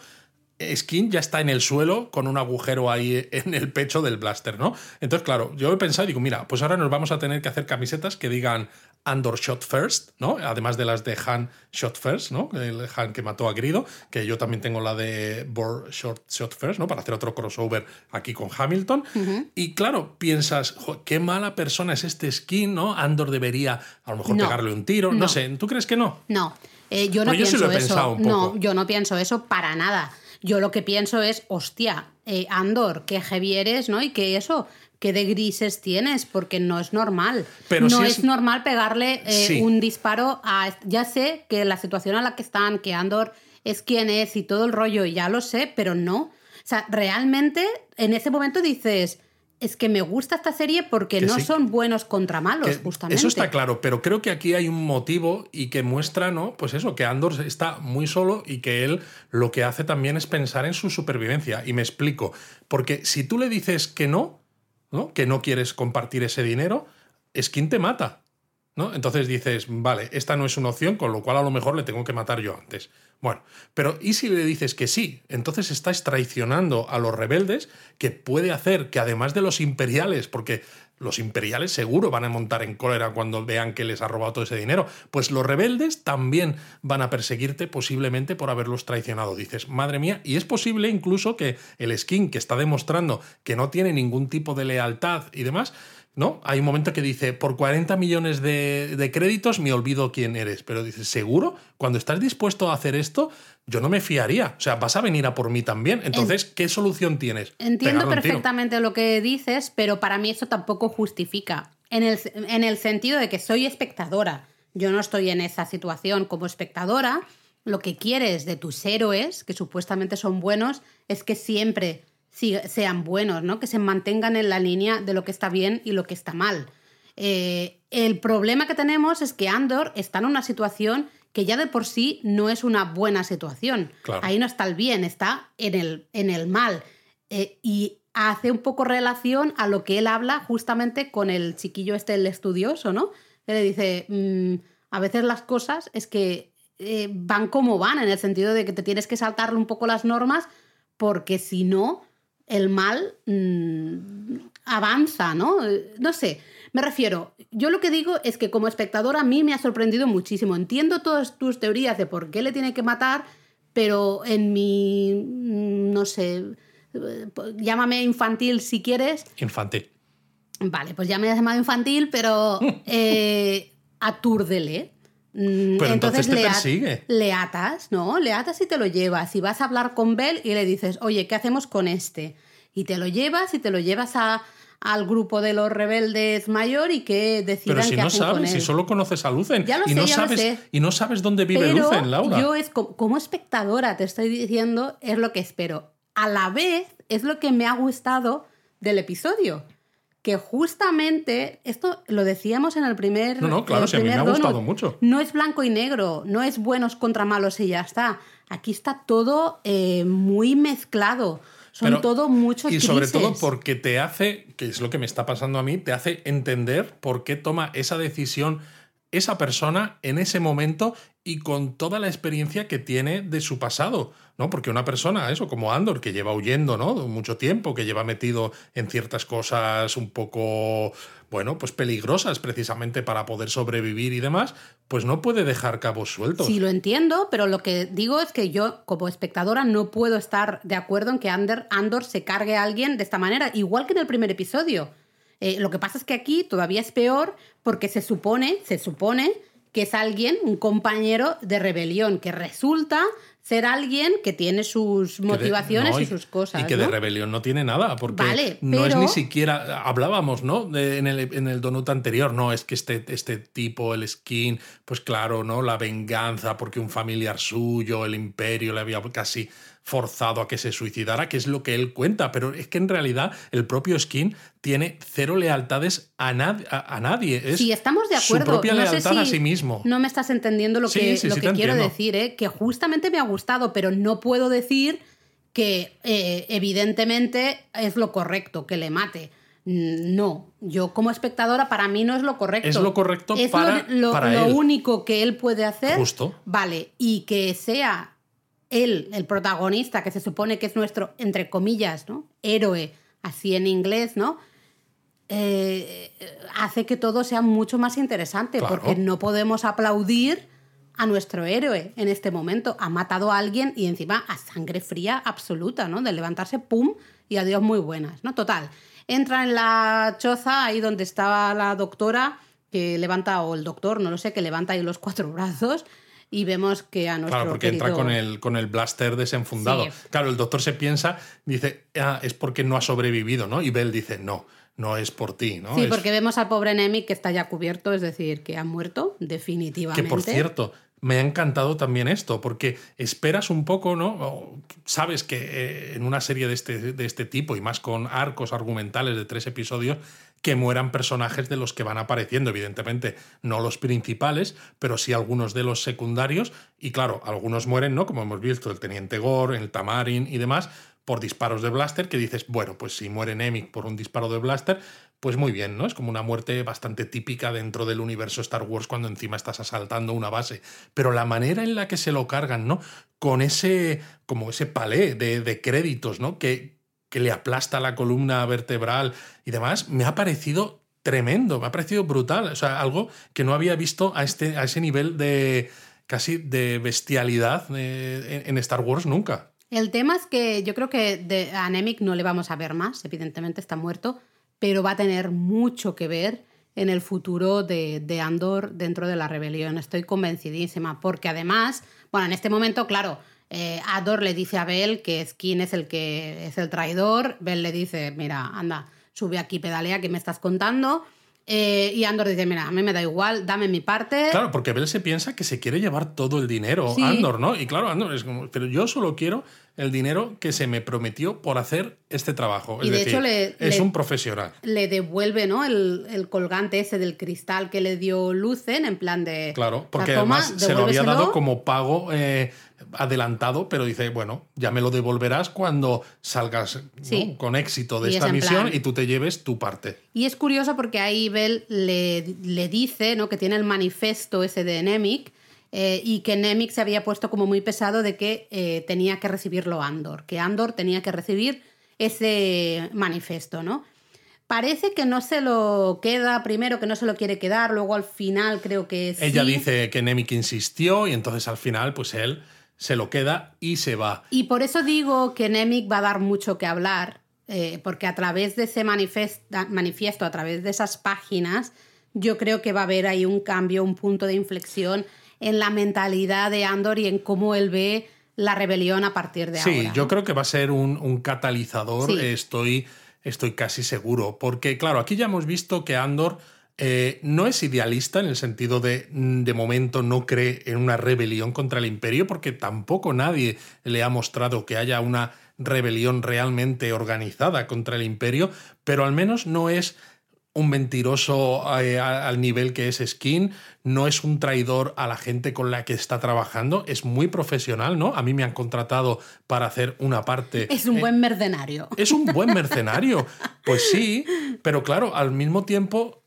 Skin ya está en el suelo con un agujero ahí en el pecho del blaster, ¿no? Entonces, claro, yo he pensado y digo, mira, pues ahora nos vamos a tener que hacer camisetas que digan Andor Shot First, ¿no? Además de las de Han Shot First, ¿no? El Han que mató a Grido, que yo también tengo la de Bor Shot, Shot First, ¿no? Para hacer otro crossover aquí con Hamilton. Y claro, piensas, "Jo, qué mala persona es este Skin, ¿no? Andor debería a lo mejor No. pegarle un tiro, no, No. sé, ¿tú crees que no? No, eh, yo no Pero yo sí pienso lo he eso. un No, poco. yo no pienso eso para nada. Yo lo que pienso es, hostia, eh, Andor, qué heavy eres, ¿no? Y que eso, qué de grises tienes, porque no es normal. Pero no si es... es- normal pegarle eh, Sí. un disparo a. Ya sé que la situación en la que están, que Andor es quien es y todo el rollo, ya lo sé, pero no. O sea, realmente en ese momento dices. Es que me gusta esta serie porque Que no sí. son buenos contra malos, Que justamente. Eso está claro, pero creo que aquí hay un motivo y que muestra, ¿no? Pues eso, que Andor está muy solo y que él lo que hace también es pensar en su supervivencia. Y me explico. Porque si tú le dices que no, Que no quieres compartir ese dinero, Skin te mata. ¿No? Entonces dices, vale, esta no es una opción, con lo cual a lo mejor le tengo que matar yo antes. Bueno, pero ¿y si le dices que sí? Entonces estás traicionando a los rebeldes, que puede hacer que además de los imperiales, porque los imperiales seguro van a montar en cólera cuando vean que les ha robado todo ese dinero, pues los rebeldes también van a perseguirte posiblemente por haberlos traicionado. Dices, madre mía, y es posible incluso que el skin que está demostrando que no tiene ningún tipo de lealtad y demás, ¿no? Hay un momento que dice, por 40 millones de, de créditos me olvido quién eres. Pero dices, ¿seguro? Cuando estás dispuesto a hacer esto, yo no me fiaría. O sea, vas a venir a por mí también. Entonces, ¿qué solución tienes? Entiendo perfectamente lo que dices, pero para mí eso tampoco justifica. En el, en el sentido de que soy espectadora. Yo no estoy en esa situación como espectadora. Lo que quieres de tus héroes, que supuestamente son buenos, es que siempre si- sean buenos, ¿no? Que se mantengan en la línea de lo que está bien y lo que está mal. Eh, el problema que tenemos es que Andor está en una situación que ya de por sí no es una buena situación. Claro. Ahí no está el bien, está en el, en el mal. Eh, y hace un poco relación a lo que él habla justamente con el chiquillo este, el estudioso, ¿no? Que le dice, mm, a veces las cosas es que eh, van como van, en el sentido de que te tienes que saltarle un poco las normas, porque si no, el mal mm, avanza, ¿no? No sé, me refiero, yo lo que digo es que como espectador a mí me ha sorprendido muchísimo. Entiendo todas tus teorías de por qué le tiene que matar, pero en mi, mm, no sé, eh, llámame infantil si quieres. Infantil. Vale, pues ya me has llamado infantil, pero eh, atúrdele. Mm, Pero entonces te le, persigue. le atas, ¿no? Le atas y te lo llevas. Y vas a hablar con Bell y le dices, oye, ¿qué hacemos con este? Y te lo llevas y te lo llevas a, al grupo de los rebeldes mayor y que decidan Pero si qué no hacen con sabes, él. si solo conoces a Lucen Ya lo y, sé, no ya lo sabes, sé. y no sabes dónde vive Pero Lucen, Laura. yo es co- como espectadora te estoy diciendo es lo que espero. A la vez es lo que me ha gustado del episodio. Que justamente, esto lo decíamos en el primer. No, no, claro, sí, a mí me ha gustado donut. mucho. No es blanco y negro, no es buenos contra malos y ya está. Aquí está todo eh, muy mezclado. Son Pero- todo muchos Y sobre todo porque te hace, que es lo que me está pasando a mí, te hace entender por qué toma esa decisión esa persona en ese momento y con toda la experiencia que tiene de su pasado, ¿no? Porque una persona, eso, como Andor, que lleva huyendo, ¿no? Mucho tiempo, que lleva metido en ciertas cosas un poco, bueno, pues peligrosas precisamente para poder sobrevivir y demás, pues no puede dejar cabos sueltos. Sí, lo entiendo, pero lo que digo es que yo, como espectadora, no puedo estar de acuerdo en que Andor, se cargue a alguien de esta manera, igual que en el primer episodio. Eh, lo que pasa es que aquí todavía es peor porque se supone, se supone que es alguien, un compañero de rebelión, que resulta ser alguien que tiene sus motivaciones y, sus cosas. Y que de rebelión no tiene nada, porque no es ni siquiera. Hablábamos, ¿no? en, el, en el donut anterior, no, es que este, este tipo, el skin, pues claro, ¿no? La venganza, porque un familiar suyo, el imperio, le había casi forzado a que se suicidara, que es lo que él cuenta, pero es que en realidad el propio Skin tiene cero lealtades a, a, nadie. Es sí, estamos de acuerdo. Su propia lealtad a sí mismo. No me estás entendiendo lo que, lo que quiero decir, ¿eh? que justamente me ha gustado, pero no puedo decir que eh, evidentemente es lo correcto que le mate. No, yo como espectadora para mí no es lo correcto. Es lo correcto para, lo, lo único que él puede hacer. Justo. Vale, y que sea él, el protagonista, que se supone que es nuestro, entre comillas, ¿no? Héroe, así en inglés, ¿no? Eh, hace que todo sea mucho más interesante, porque no podemos aplaudir a nuestro héroe en este momento. Ha matado a alguien y encima a sangre fría absoluta, ¿no? De levantarse, ¡pum! y adiós muy buenas, ¿no? Total. Entra en la choza, ahí donde estaba la doctora, que levanta, o el doctor, no lo sé, que levanta ahí los cuatro brazos y vemos que a nuestro Claro, porque entra con el, con el blaster desenfundado. Claro, el doctor se piensa, dice, ah, es porque no ha sobrevivido, ¿no? Y Bell dice, no, no es por ti, ¿no? Sí, porque vemos al pobre Nemi que está ya cubierto, es decir, que ha muerto definitivamente. Que por cierto, me ha encantado también esto, porque esperas un poco, ¿no? Sabes que eh, en una serie de este, de este tipo, y más con arcos argumentales de tres episodios, que mueran personajes de los que van apareciendo, evidentemente no los principales, pero sí algunos de los secundarios, y claro, algunos mueren, ¿no? Como hemos visto, el Teniente Gore, el Tamarin y demás, por disparos de blaster, que dices, bueno, pues si muere Nemik por un disparo de blaster, pues muy bien, ¿no? Es como una muerte bastante típica dentro del universo Star Wars cuando encima estás asaltando una base. Pero la manera en la que se lo cargan, ¿no? Con ese, como ese palé de, de créditos, ¿no? Que, que le aplasta la columna vertebral y demás, me ha parecido tremendo, me ha parecido brutal. O sea, algo que no había visto a, este, a ese nivel de casi de bestialidad eh, en Star Wars nunca. El tema es que yo creo que de, a Nemec no le vamos a ver más, evidentemente está muerto, pero va a tener mucho que ver en el futuro de, de Andor dentro de la rebelión. Estoy convencidísima, porque además, bueno, en este momento, claro, eh, Ador le dice a Bell que Skin es el que es el traidor. Bell le dice, mira, anda, sube aquí, pedalea, que me estás contando. Eh, y Andor dice, mira, a mí me da igual, dame mi parte. Claro, porque Bell se piensa que se quiere llevar todo el dinero, Andor, ¿no? Y claro, Andor es como, pero yo solo quiero el dinero que se me prometió por hacer este trabajo. Es de hecho le, es un profesional. Le devuelve, ¿no? El, colgante ese del cristal que le dio Lucen, en plan de... Claro, porque además se lo había dado como pago... Eh, adelantado, pero dice, bueno, ya me lo devolverás cuando salgas con éxito de esta misión y tú te lleves tu parte. Y es curioso porque ahí Bell le, le dice ¿no? que tiene el manifiesto ese de Nemec eh, y que Nemec se había puesto como muy pesado de que eh, tenía que recibirlo Andor, que Andor tenía que recibir ese manifiesto, ¿no? Parece que no se lo queda, primero que no se lo quiere quedar, luego al final creo que Ella dice que Nemec insistió y entonces al final pues él se lo queda y se va. Y por eso digo que Nemec va a dar mucho que hablar, eh, porque a través de ese manifiesto, a través de esas páginas, yo creo que va a haber ahí un cambio, un punto de inflexión en la mentalidad de Andor y en cómo él ve la rebelión a partir de ahora. Sí, yo creo que va a ser un, catalizador, estoy, estoy casi seguro, porque claro, aquí ya hemos visto que Andor eh, no es idealista en el sentido de, mm, de momento, no cree en una rebelión contra el imperio, porque tampoco nadie le ha mostrado que haya una rebelión realmente organizada contra el imperio, pero al menos no es un mentiroso eh, al nivel que es Skin, no es un traidor a la gente con la que está trabajando, es muy profesional, ¿no? A mí me han contratado para hacer una parte... Es un buen mercenario. Es un buen mercenario, pues sí, pero claro, al mismo tiempo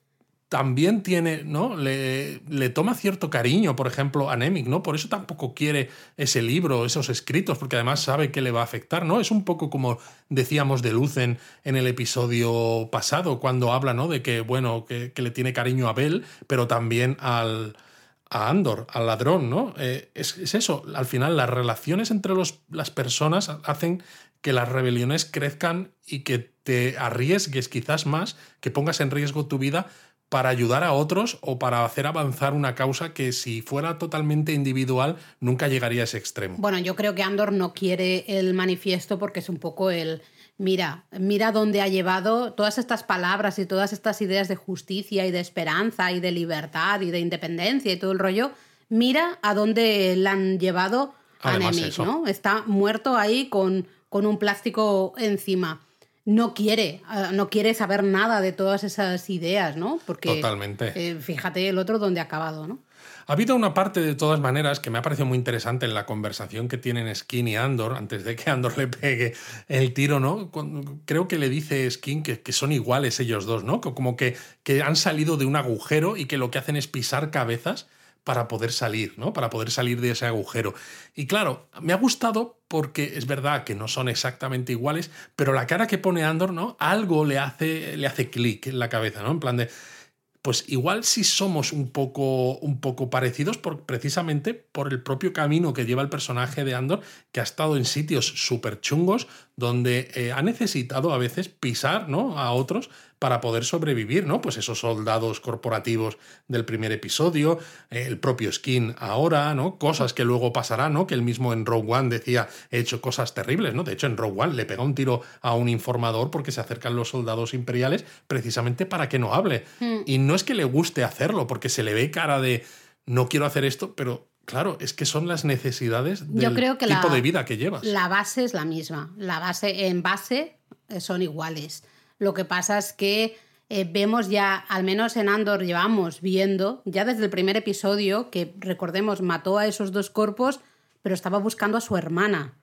también tiene, ¿no? Le, le, toma cierto cariño, por ejemplo, a Nemik, ¿no? Por eso tampoco quiere ese libro, esos escritos, porque además sabe que le va a afectar, ¿no? Es un poco como decíamos de Lucen en el episodio pasado, cuando habla, ¿no? De que, bueno, que, le tiene cariño a Bell, pero también al, a Andor, al ladrón, ¿no? Eh, es, es, eso, al final las relaciones entre los, las personas hacen que las rebeliones crezcan y que te arriesgues quizás más, que pongas en riesgo tu vida para ayudar a otros o para hacer avanzar una causa que si fuera totalmente individual nunca llegaría a ese extremo. Bueno, yo creo que Andor no quiere el manifiesto porque es un poco el, mira, mira dónde ha llevado todas estas palabras y todas estas ideas de justicia y de esperanza y de libertad y de independencia y todo el rollo, mira a dónde la han llevado a Nemec, ¿no? Está muerto ahí con, con un plástico encima no quiere, ah, no quiere saber nada de todas esas ideas, ¿no? Porque Totalmente. Eh, fíjate el otro donde ha acabado, ¿no? Ha habido una parte de todas maneras que me ha parecido muy interesante en la conversación que tienen Skin y Andor, antes de que Andor le pegue el tiro, ¿no? creo que le dice Skin que, que, son iguales ellos dos, ¿no? Como que, que han salido de un agujero y que lo que hacen es pisar cabezas para poder salir, ¿no? Para poder salir de ese agujero. Y claro, me ha gustado porque es verdad que no son exactamente iguales, pero la cara que pone Andor, ¿no? Algo le hace, le hace clic en la cabeza, ¿no? En plan de, pues igual sí somos un poco, un poco parecidos por, precisamente por el propio camino que lleva el personaje de Andor, que ha estado en sitios súper chungos, donde eh, ha necesitado a veces pisar ¿no? a otros para poder sobrevivir, ¿no? Pues esos soldados corporativos del primer episodio, eh, el propio Skin ahora, ¿no? Cosas que luego pasarán, ¿no? Que él mismo en Rogue One decía, he hecho cosas terribles, ¿no? De hecho, en Rogue One le pega un tiro a un informador porque se acercan los soldados imperiales precisamente para que no hable. Hmm. Y no es que le guste hacerlo, porque se le ve cara de, no quiero hacer esto, pero Claro, es que son las necesidades del tipo de vida que llevas. La base es la misma. La base, en base, eh, son iguales. Lo que pasa es que eh, vemos ya, al menos en Andor llevamos viendo, ya desde el primer episodio, que recordemos, mató a esos dos cuerpos, pero estaba buscando a su hermana.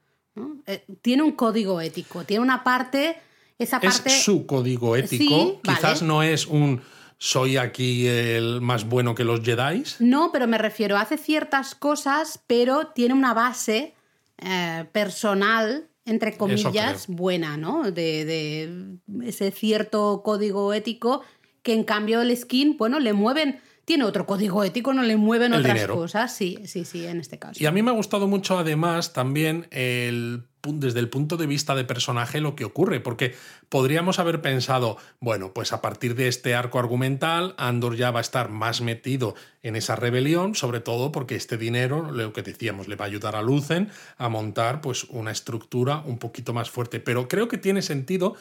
Eh, tiene un código ético, tiene una parte... Esa parte... Es su código ético, quizás no es un soy aquí el más bueno que los Jedi. No, pero me refiero, hace ciertas cosas, pero tiene una base eh, personal entre comillas, buena, ¿no? De, ese cierto código ético que en cambio el skin, bueno, le mueven tiene otro código ético, no le mueven otras cosas. Sí, sí, sí, en este caso. Y a mí me ha gustado mucho además también el desde el punto de vista de personaje lo que ocurre, porque podríamos haber pensado, bueno, pues a partir de este arco argumental, Andor ya va a estar más metido en esa rebelión, sobre todo porque este dinero, lo que decíamos, le va a ayudar a Lucen a montar pues una estructura un poquito más fuerte, pero creo que tiene sentido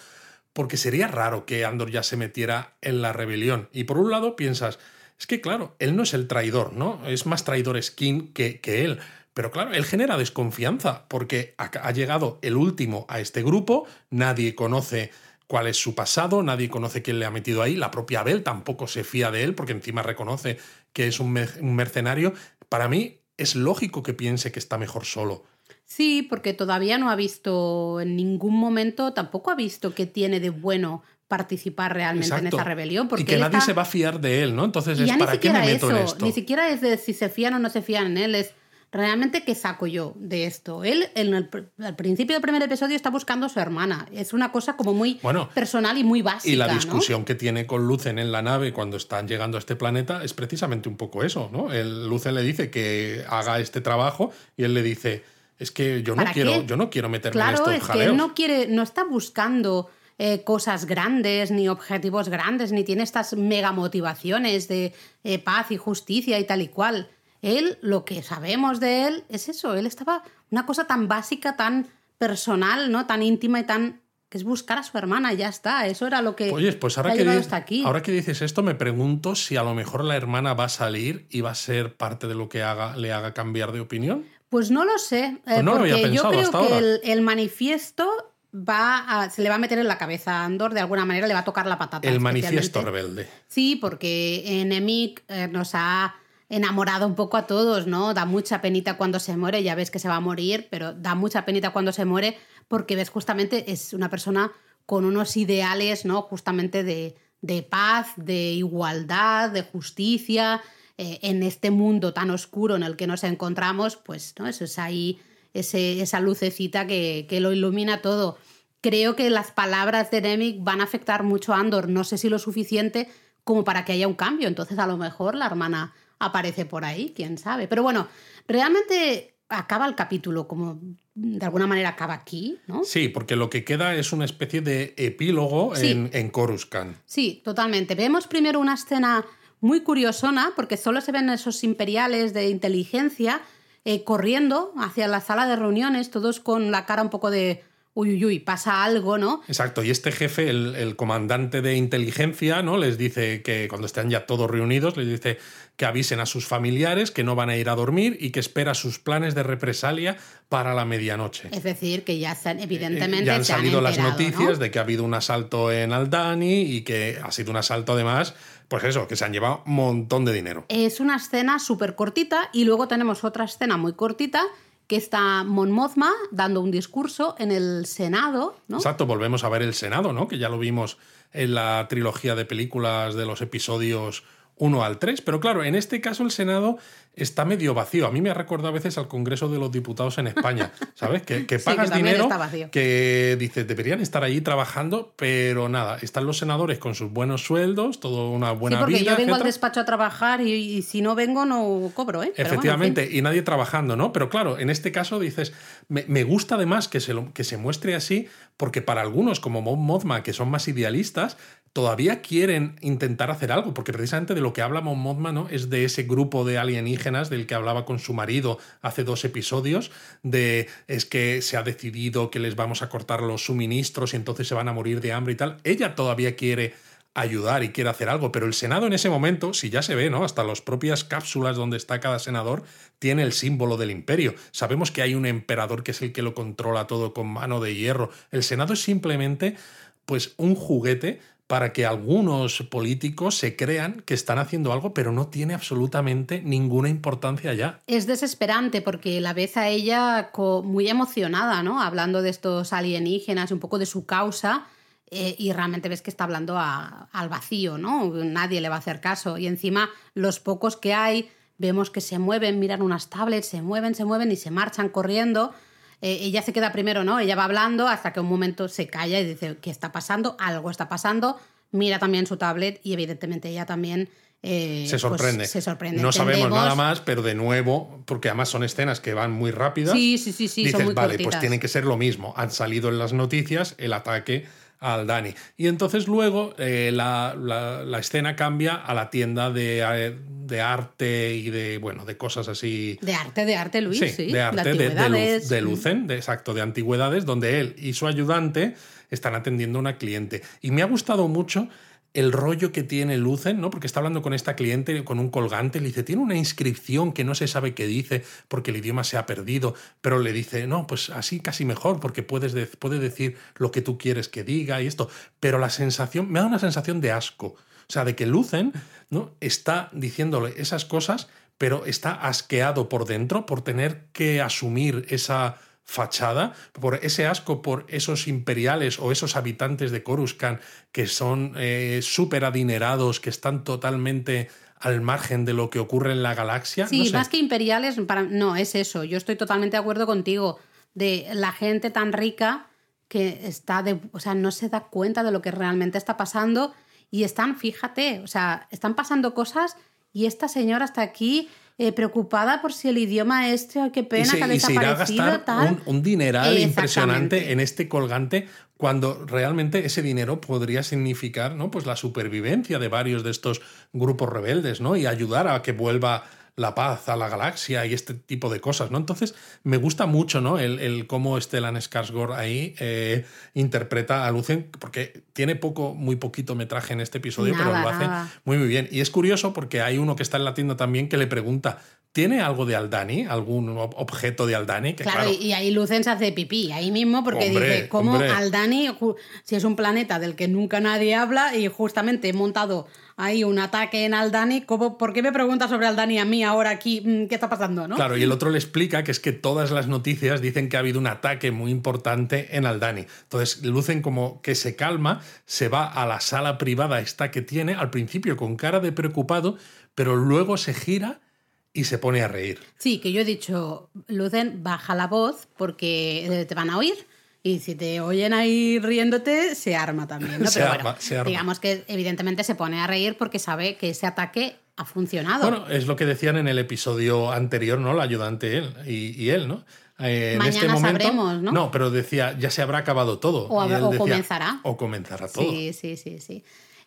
porque sería raro que Andor ya se metiera en la rebelión. Y por un lado piensas, es que claro, él no es el traidor, ¿no? Es más traidor Skin que, que él. Pero claro, él genera desconfianza porque ha llegado el último a este grupo, nadie conoce cuál es su pasado, nadie conoce quién le ha metido ahí, la propia Abel tampoco se fía de él porque encima reconoce que es un, mercenario. Para mí es lógico que piense que está mejor solo. Sí, porque todavía no ha visto en ningún momento, tampoco ha visto qué tiene de bueno participar realmente en esa rebelión. Porque y que nadie se va a fiar de él, ¿no? Entonces es para qué me meto en esto. Ni siquiera es de si se fían o no se fían en él, es realmente, ¿qué saco yo de esto? Él, en el, al principio del primer episodio, está buscando a su hermana. Es una cosa como muy personal y muy básica. Y la discusión que tiene con Lucen en la nave cuando están llegando a este planeta es precisamente un poco eso, ¿no? El, Lucen le dice que haga este trabajo y él le dice, es que yo no, quiero, yo no quiero meterme en estos es que él no, quiere, no está buscando... Eh, cosas grandes, ni objetivos grandes, ni tiene estas mega motivaciones de eh, paz y justicia y tal y cual. Él, lo que sabemos de él es eso, él estaba una cosa tan básica, tan personal, ¿no? Tan íntima y tan que es buscar a su hermana, ya está. Eso era lo que Oye, pues ahora, que, hasta aquí. ahora que dices esto, me pregunto si a lo mejor la hermana va a salir y va a ser parte de lo que haga, le haga cambiar de opinión. Pues no lo sé. Pues eh, no porque lo había yo creo que el, el, manifiesto va a, se le va a meter en la cabeza a Andor, de alguna manera le va a tocar la patata. El manifiesto rebelde. Sí, porque Enemic eh, nos ha enamorado un poco a todos, ¿no? Da mucha penita cuando se muere, ya ves que se va a morir, pero da mucha penita cuando se muere porque ves justamente es una persona con unos ideales, ¿no? Justamente de, de paz, de igualdad, de justicia, eh, en este mundo tan oscuro en el que nos encontramos, pues ¿no? eso es ahí ese, esa lucecita que, que, lo ilumina todo. Creo que las palabras de Nemik van a afectar mucho a Andor, no sé si lo suficiente como para que haya un cambio, entonces a lo mejor la hermana aparece por ahí, quién sabe. Pero bueno, realmente acaba el capítulo como de alguna manera acaba aquí, ¿no? Sí, porque lo que queda es una especie de epílogo en, en Coruscant. Sí, totalmente. Vemos primero una escena muy curiosona, porque solo se ven esos imperiales de inteligencia eh, corriendo hacia la sala de reuniones, todos con la cara un poco de uy, uy, uy, pasa algo, ¿no? Exacto, y este jefe, el, el, comandante de inteligencia, ¿no? Les dice que cuando estén ya todos reunidos, les dice que avisen a sus familiares que no van a ir a dormir y que espera sus planes de represalia para la medianoche. Es decir, que ya están, evidentemente. ya han se salido han las noticias ¿no? de que ha habido un asalto en Aldani y que ha sido un asalto además, pues eso, que se han llevado un montón de dinero. Es una escena súper cortita y luego tenemos otra escena muy cortita que está Mon Mothma dando un discurso en el Senado, ¿no? Exacto, volvemos a ver el Senado, ¿no? Que ya lo vimos en la trilogía de películas de los episodios 1 al 3, pero claro, en este caso el Senado está medio vacío. A mí me ha recordado a veces al Congreso de los Diputados en España, ¿sabes? Que, que Sí, pagas que dinero, que dices, deberían estar allí trabajando, pero nada, están los senadores con sus buenos sueldos, toda una Sí, buena porque vida, yo vengo al despacho a trabajar y, y si no vengo no cobro, ¿eh? Pero bueno, en Efectivamente, fin. y nadie trabajando, ¿no? Pero claro, en este caso dices, me, me gusta además que se, lo- que se muestre así, porque para algunos, como Mothma, que son más idealistas, todavía quieren intentar hacer algo, porque precisamente de lo que habla Mon Mothma, ¿no? Es de ese grupo de alienígenas del que hablaba con su marido hace dos episodios, de es que se ha decidido que les vamos a cortar los suministros y entonces se van a morir de hambre y tal. Ella todavía quiere ayudar y quiere hacer algo, pero el Senado en ese momento, si ya se ve, ¿no? Hasta las propias cápsulas donde está cada senador tiene el símbolo del imperio. Sabemos que hay un emperador que es el que lo controla todo con mano de hierro. El Senado es simplemente pues un juguete para que algunos políticos se crean que están haciendo algo, pero no tiene absolutamente ninguna importancia ya. Es desesperante porque la ves a ella muy emocionada, ¿no? Hablando de estos alienígenas, un poco de su causa, eh, y realmente ves que está hablando al vacío, ¿no? Nadie le va a hacer caso. Y encima, los pocos que hay, vemos que se mueven, miran unas tablets, se mueven, se mueven y se marchan corriendo. Eh, ella se queda primero, ¿no? Ella va hablando hasta que un momento se calla y dice, ¿qué está pasando? Algo está pasando. Mira también su tablet y evidentemente ella también... eh, Se pues, sorprende. se sorprende. No sabemos nada más, pero de nuevo, porque además son escenas que van muy rápidas. Sí, sí, sí, sí, dices, son muy vale, cortitas. pues tiene que ser lo mismo. Han salido en las noticias el ataque al Dani. Y entonces luego eh, la, la- la escena cambia a la tienda de, eh, de arte y de, bueno, de cosas así. De arte, de arte, Luis, sí. de arte, de, de, de Lucen, de, exacto, de antigüedades, donde él y su ayudante están atendiendo a una cliente. Y me ha gustado mucho el rollo que tiene Lucen, ¿no? Porque está hablando con esta cliente con un colgante, le dice, tiene una inscripción que no se sabe qué dice porque el idioma se ha perdido, pero le dice, no, pues así casi mejor porque puedes de- puede decir lo que tú quieres que diga y esto. Pero la sensación, me da una sensación de asco. O sea, de que Lucen ¿no? está diciéndole esas cosas, pero está asqueado por dentro por tener que asumir esa fachada, por ese asco por esos imperiales o esos habitantes de Coruscant que son eh, súper adinerados, que están totalmente al margen de lo que ocurre en la galaxia. Sí, no sé. más que imperiales, para... no, es eso. Yo estoy totalmente de acuerdo contigo. De la gente tan rica que está de. O sea, no se da cuenta de lo que realmente está pasando. Y están, fíjate, o sea, están pasando cosas y esta señora está aquí eh, preocupada por si el idioma este, ay, qué y pena se, que ha y se irá a desaparecido, gastar tal. un, un dineral impresionante en este colgante cuando realmente ese dinero podría significar ¿no? pues la supervivencia de varios de estos grupos rebeldes ¿no? y ayudar a que vuelva la paz a la galaxia y este tipo de cosas, ¿no? Entonces, me gusta mucho, ¿no? El, el cómo Stellan Skarsgård ahí eh, interpreta a Lucen, porque tiene poco, muy poquito metraje en este episodio, pero lo hace nada. muy, muy bien. Y es curioso porque hay uno que está en la tienda también que le pregunta, ¿tiene algo de Aldani? ¿Algún ob- objeto de Aldani? Que Claro, y ahí Lucen se hace pipí, ahí mismo, porque Hombre, dice, ¿cómo hombre. Aldani, si es un planeta del que nunca nadie habla y justamente he montado ahí un ataque en Aldani, ¿cómo, ¿por qué me preguntas sobre Aldani a mí? mí ahora aquí, mm, ¿qué está pasando? ¿no? Claro, y el otro le explica que es que todas las noticias dicen que ha habido un ataque muy importante en Aldani. Entonces lucen como que se calma, se va a la sala privada esta que tiene, al principio con cara de preocupado, pero luego se gira y se pone a reír. Sí, que yo he dicho, Lucen, baja la voz porque eh, te van a oír. Y si te oyen ahí riéndote, se arma también. ¿no? Se Pero arma, bueno, se arma. digamos que evidentemente se pone a reír porque sabe que ese ataque ha funcionado. Bueno, es lo que decían en el episodio anterior, ¿no? La ayudante él y, y él, ¿no? Eh, en este Mañana momento, sabremos, ¿no? pero decía, ya se habrá acabado todo. O Y él o decía, comenzará. O comenzará todo. Sí, sí, sí, sí.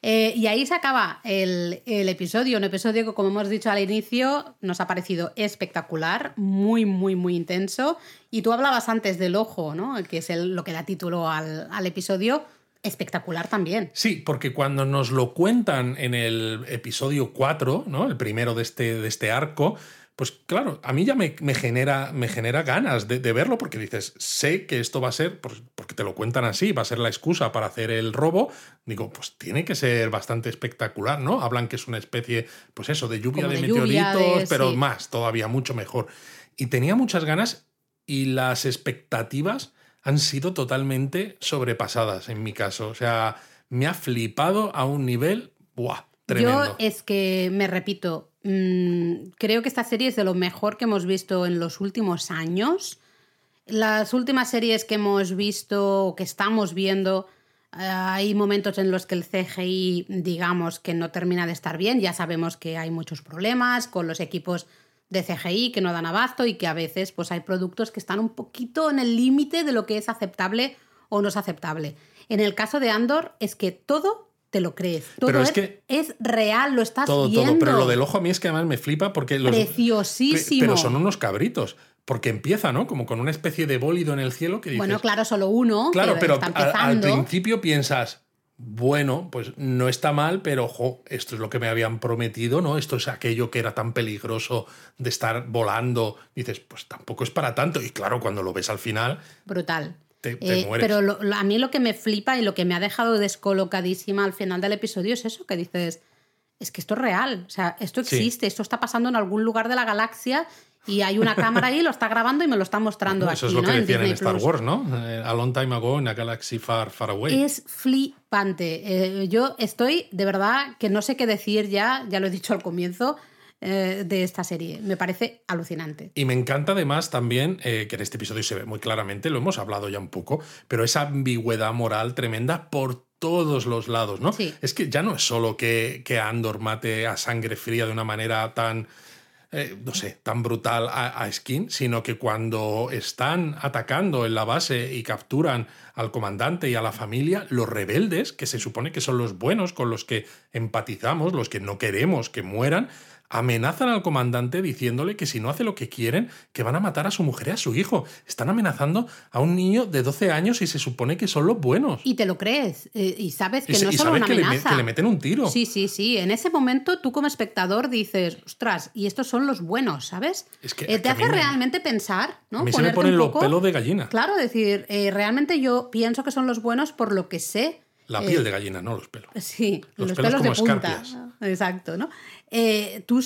Eh, y ahí se acaba el, el episodio, un episodio que, como hemos dicho al inicio, nos ha parecido espectacular, muy, muy, muy intenso. Y tú hablabas antes del ojo, ¿no? Que es el- lo que da título al, al episodio, espectacular también. Sí, porque cuando nos lo cuentan en el episodio 4, ¿no? El primero de este, de este arco, pues claro, a mí ya me, me genera, me genera ganas de, de verlo porque dices, sé que esto va a ser, porque te lo cuentan así, va a ser la excusa para hacer el robo. Digo, pues tiene que ser bastante espectacular, ¿no? Hablan que es una especie, pues eso, de lluvia de, lluvia, meteoritos, de- pero sí. más, todavía mucho mejor. Y tenía muchas ganas y las expectativas han sido totalmente sobrepasadas en mi caso. O sea, me ha flipado a un nivel, ¡buah! Tremendo. Yo es que, me repito, mm, creo que esta serie es de lo mejor que hemos visto en los últimos años. Las últimas series que hemos visto, o que estamos viendo, eh, hay momentos en los que el CGI, digamos, que no termina de estar bien. Ya sabemos que hay muchos problemas con los equipos de CGI que no dan abasto y que a veces pues, hay productos que están un poquito en el límite de lo que es aceptable o no es aceptable. En el caso de Andor es que todo te lo crees. Todo Pero es es, que- es real, lo estás todo, viendo. todo. Pero lo del ojo a mí es que además me flipa porque los. Preciosísimo. Pe- Pero son unos cabritos. Porque empieza, ¿no? Como con una especie de bólido en el cielo que dices. Bueno, claro, solo uno. Claro, pero al, principio piensas, bueno, pues no está mal, pero ojo, esto es lo que me habían prometido, ¿no? Esto es aquello que era tan peligroso de estar volando. Dices, pues tampoco es para tanto. Y claro, cuando lo ves al final, Brutal. Te- te Eh, mueres. pero lo- lo- a mí lo que me flipa y lo que me ha dejado descolocadísima al final del episodio es eso, que dices, es que esto es real, o sea, esto Sí. existe, esto está pasando en algún lugar de la galaxia y hay una cámara ahí, lo está grabando y me lo está mostrando eso aquí, es lo ¿no? que decían en Star Plus. Wars, ¿no? Eh, a long time ago in a galaxy far, far away. Es flipante. Eh, yo estoy, de verdad, que no sé qué decir ya, ya lo he dicho al comienzo, eh, de esta serie. Me parece alucinante. Y me encanta además también, eh, que en este episodio se ve muy claramente, lo hemos hablado ya un poco, pero esa ambigüedad moral tremenda por todos los lados, ¿no? Sí. Es que ya no es solo que, que Andor mate a sangre fría de una manera tan, eh, no sé, tan brutal a, a Skin, sino que cuando están atacando en la base y capturan al comandante y a la familia, los rebeldes, que se supone que son los buenos con los que empatizamos, los que no queremos que mueran, amenazan al comandante diciéndole que si no hace lo que quieren, que van a matar a su mujer y a su hijo. Están amenazando a un niño de 12 años y se supone que son los buenos. Y te lo crees, eh, y sabes que Y no es y solo sabes una que le, amenaza. que le meten un tiro. Sí, sí, sí. En ese momento tú como espectador dices, ostras, y estos son los buenos, ¿sabes? Es que- Eh, te hace me- realmente pensar, ¿no? a mí se me ponen un los poco- pelos de gallina. Claro, decir, eh, realmente yo pienso que son los buenos por lo que sé. La eh, piel de gallina, no los pelos. Sí, Los los, pelos pelos, como de punta. escarpias. Exacto, ¿no? Eh, tú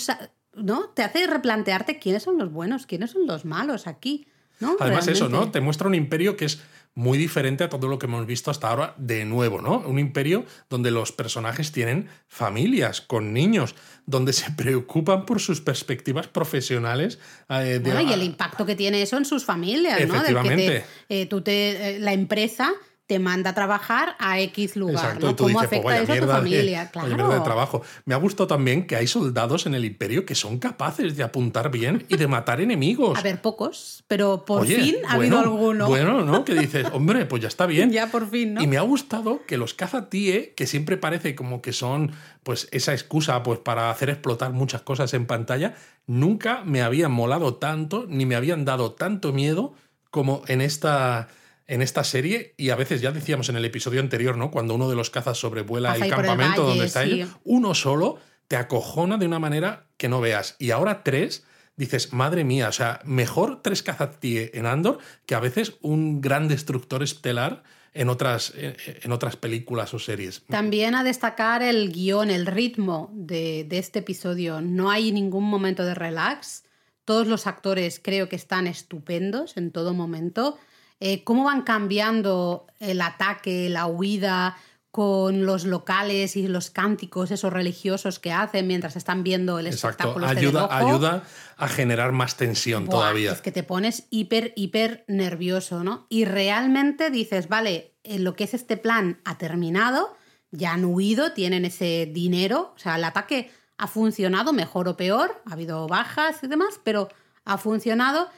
¿no? Te hace replantearte quiénes son los buenos, quiénes son los malos aquí. ¿no? Además, eso, ¿no? Te muestra un imperio que es muy diferente a todo lo que hemos visto hasta ahora de nuevo, ¿no? Un imperio donde los personajes tienen familias con niños, donde se preocupan por sus perspectivas profesionales. eh, de- Bueno, y el impacto que tiene eso en sus familias, ¿no? Del que Efectivamente. te- eh, tú te, eh, la empresa te manda a trabajar a X lugar, Exacto, ¿no? y tú ¿Cómo dices, pues afecta vaya eso a tu familia? de, claro. vaya mierda de trabajo. Me ha gustado también que hay soldados en el imperio que son capaces de apuntar bien y de matar enemigos. A ver, pocos, pero por Oye, fin ha bueno, habido alguno. Bueno, ¿no? Que dices, hombre, pues ya está bien. Ya por fin, ¿no? Y me ha gustado que los cazatíe, que siempre parece como que son pues esa excusa pues para hacer explotar muchas cosas en pantalla, nunca me habían molado tanto ni me habían dado tanto miedo como en esta en esta serie y a veces ya decíamos en el episodio anterior, ¿no? Cuando uno de los cazas sobrevuela el campamento valle, donde está sí. ella, uno solo te acojona de una manera que no veas. Y ahora tres dices, madre mía, o sea, mejor tres Kazattie en Andor que a veces un gran destructor estelar en otras, en otras películas o series. También a destacar el guion, el ritmo de, de este episodio. No hay ningún momento de relax. Todos los actores creo que están estupendos en todo momento. Eh, cómo van cambiando el ataque, la huida, con los locales y los cánticos, esos religiosos que hacen mientras están viendo el espectáculo. Este ayuda, ayuda a generar más tensión todavía. Es que te pones hiper, hiper nervioso, ¿no? Y realmente dices, vale, lo que es este plan ha terminado, ya han huido, tienen ese dinero, o sea, el ataque ha funcionado, mejor o peor, ha habido bajas y demás, pero ha funcionado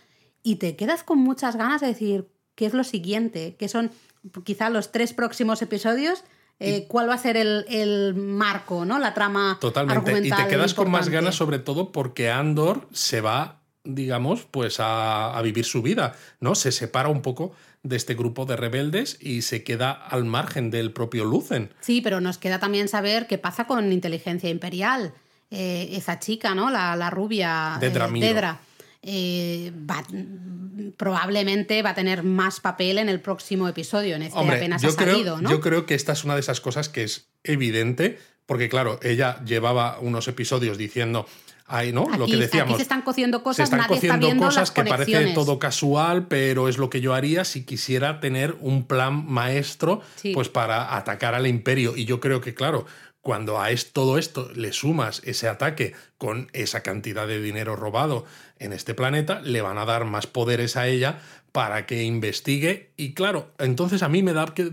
y te quedas con muchas ganas de decir, ¿qué es lo siguiente? ¿Qué son quizá los tres próximos episodios? Eh, cuál va a ser el, marco, ¿no? La trama. Totalmente. Y te quedas con más ganas, sobre todo porque Andor se va, digamos, pues a, a, vivir su vida, ¿no? Se separa un poco de este grupo de rebeldes y se queda al margen del propio Lucen. Sí, pero nos queda también saber qué pasa con inteligencia imperial. Eh, esa chica, ¿no? La, la rubia. Dedra. Eh, Dedra. Eh, va, probablemente va a tener más papel en el próximo episodio, en este apenas yo ha salido, creo, Yo creo que esta es una de esas cosas que es evidente, porque claro, ella llevaba unos episodios diciendo. Ay, ¿no? lo que decíamos. se están cociendo cosas, se están nadie cociendo está cosas que parece todo casual, pero es lo que yo haría si quisiera tener un plan maestro pues para atacar al imperio. Y yo creo que, claro, cuando a todo esto le sumas ese ataque con esa cantidad de dinero robado en este planeta, le van a dar más poderes a ella para que investigue. Y claro, entonces a mí me da que,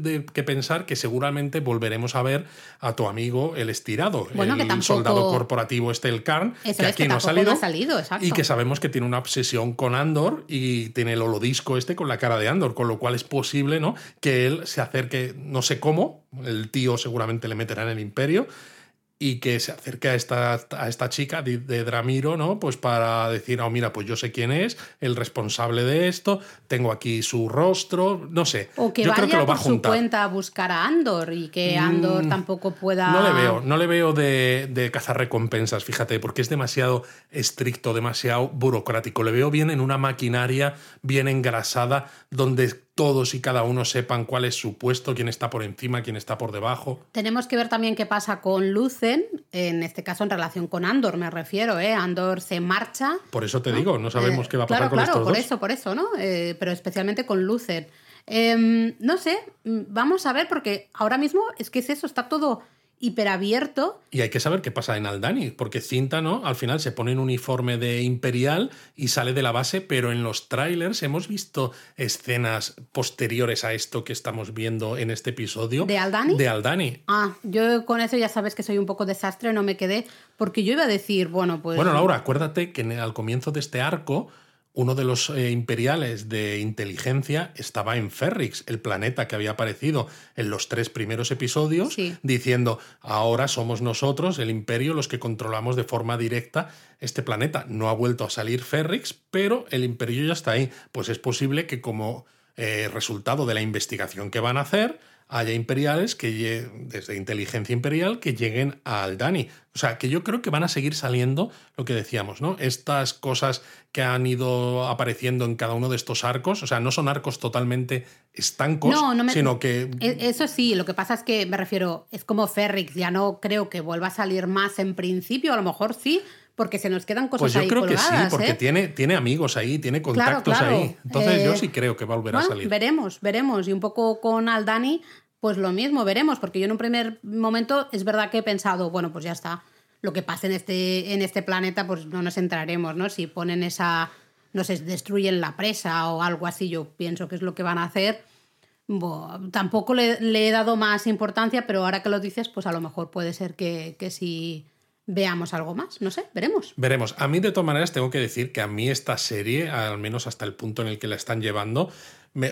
pensar que seguramente volveremos a ver a tu amigo el estirado, el soldado corporativo este, el Karn, que aquí no ha salido, y que sabemos que tiene una obsesión con Andor y tiene el holodisco este con la cara de Andor, con lo cual es posible ¿no? que él se acerque, no sé cómo, el tío seguramente le meterá en el imperio, y que se acerque a esta, a esta chica de, Dramiro, ¿no? Pues para decir, oh, mira, pues yo sé quién es, el responsable de esto, tengo aquí su rostro, no sé. O que vaya que lo por su cuenta a buscar a Andor y que Andor mm, tampoco pueda... No le veo, no le veo de, de cazar recompensas, fíjate, porque es demasiado estricto, demasiado burocrático. Le veo bien en una maquinaria bien engrasada, donde todos y cada uno sepan cuál es su puesto, quién está por encima, quién está por debajo. Tenemos que ver también qué pasa con Lucen, en este caso en relación con Andor, me refiero, ¿eh? Andor se marcha. Por eso te digo, no sabemos eh, qué va a pasar con claro, estos por eso, por eso, ¿no? Eh, pero especialmente con Lucen. Em, no sé, mm, vamos a ver, porque ahora mismo es que es eso, está todo hiperabierto. Y hay que saber qué pasa en Aldani, porque Cinta, ¿no? Al final se pone un uniforme de Imperial y sale de la base, pero en los trailers hemos visto escenas posteriores a esto que estamos viendo en este episodio. ¿De Aldani? De Aldani. Ah, yo con eso ya sabes que soy un poco desastre, no me quedé, porque yo iba a decir, bueno, pues... Bueno, Laura, acuérdate que al comienzo de este arco uno de los eh, imperiales de inteligencia estaba en Ferrix, el planeta que había aparecido en los tres primeros episodios, diciendo, ahora somos nosotros, el imperio, los que controlamos de forma directa este planeta. No ha vuelto a salir Ferrix, pero el imperio ya está ahí. Pues es posible que como eh, resultado de la investigación que van a hacer, haya imperiales que desde inteligencia imperial que lleguen al Dani. O sea, que yo creo que van a seguir saliendo lo que decíamos, ¿no? Estas cosas que han ido apareciendo en cada uno de estos arcos, o sea, no son arcos totalmente estancos, sino que... E, eso sí, lo que pasa es que me refiero, es como Ferrix, ya no creo que vuelva a salir más en principio, a lo mejor sí, porque se nos quedan cosas Pues yo creo que sí, porque ¿eh? tiene, tiene amigos ahí, tiene contactos ahí. Entonces yo eh, sí creo que va a volver a salir. Veremos, veremos. Y un poco con Aldani, pues lo mismo, veremos, porque yo en un primer momento es verdad que he pensado, bueno, pues ya está, lo que pase en este, en este planeta, pues no nos entraremos, ¿no? Si ponen esa, no sé, destruyen la presa o algo así, yo pienso que es lo que van a hacer. tampoco le, he dado más importancia, pero ahora que lo dices, pues a lo mejor puede ser que, que sí veamos algo más. No sé, veremos. Veremos. A mí, de todas maneras, tengo que decir que a mí esta serie, al menos hasta el punto en el que la están llevando,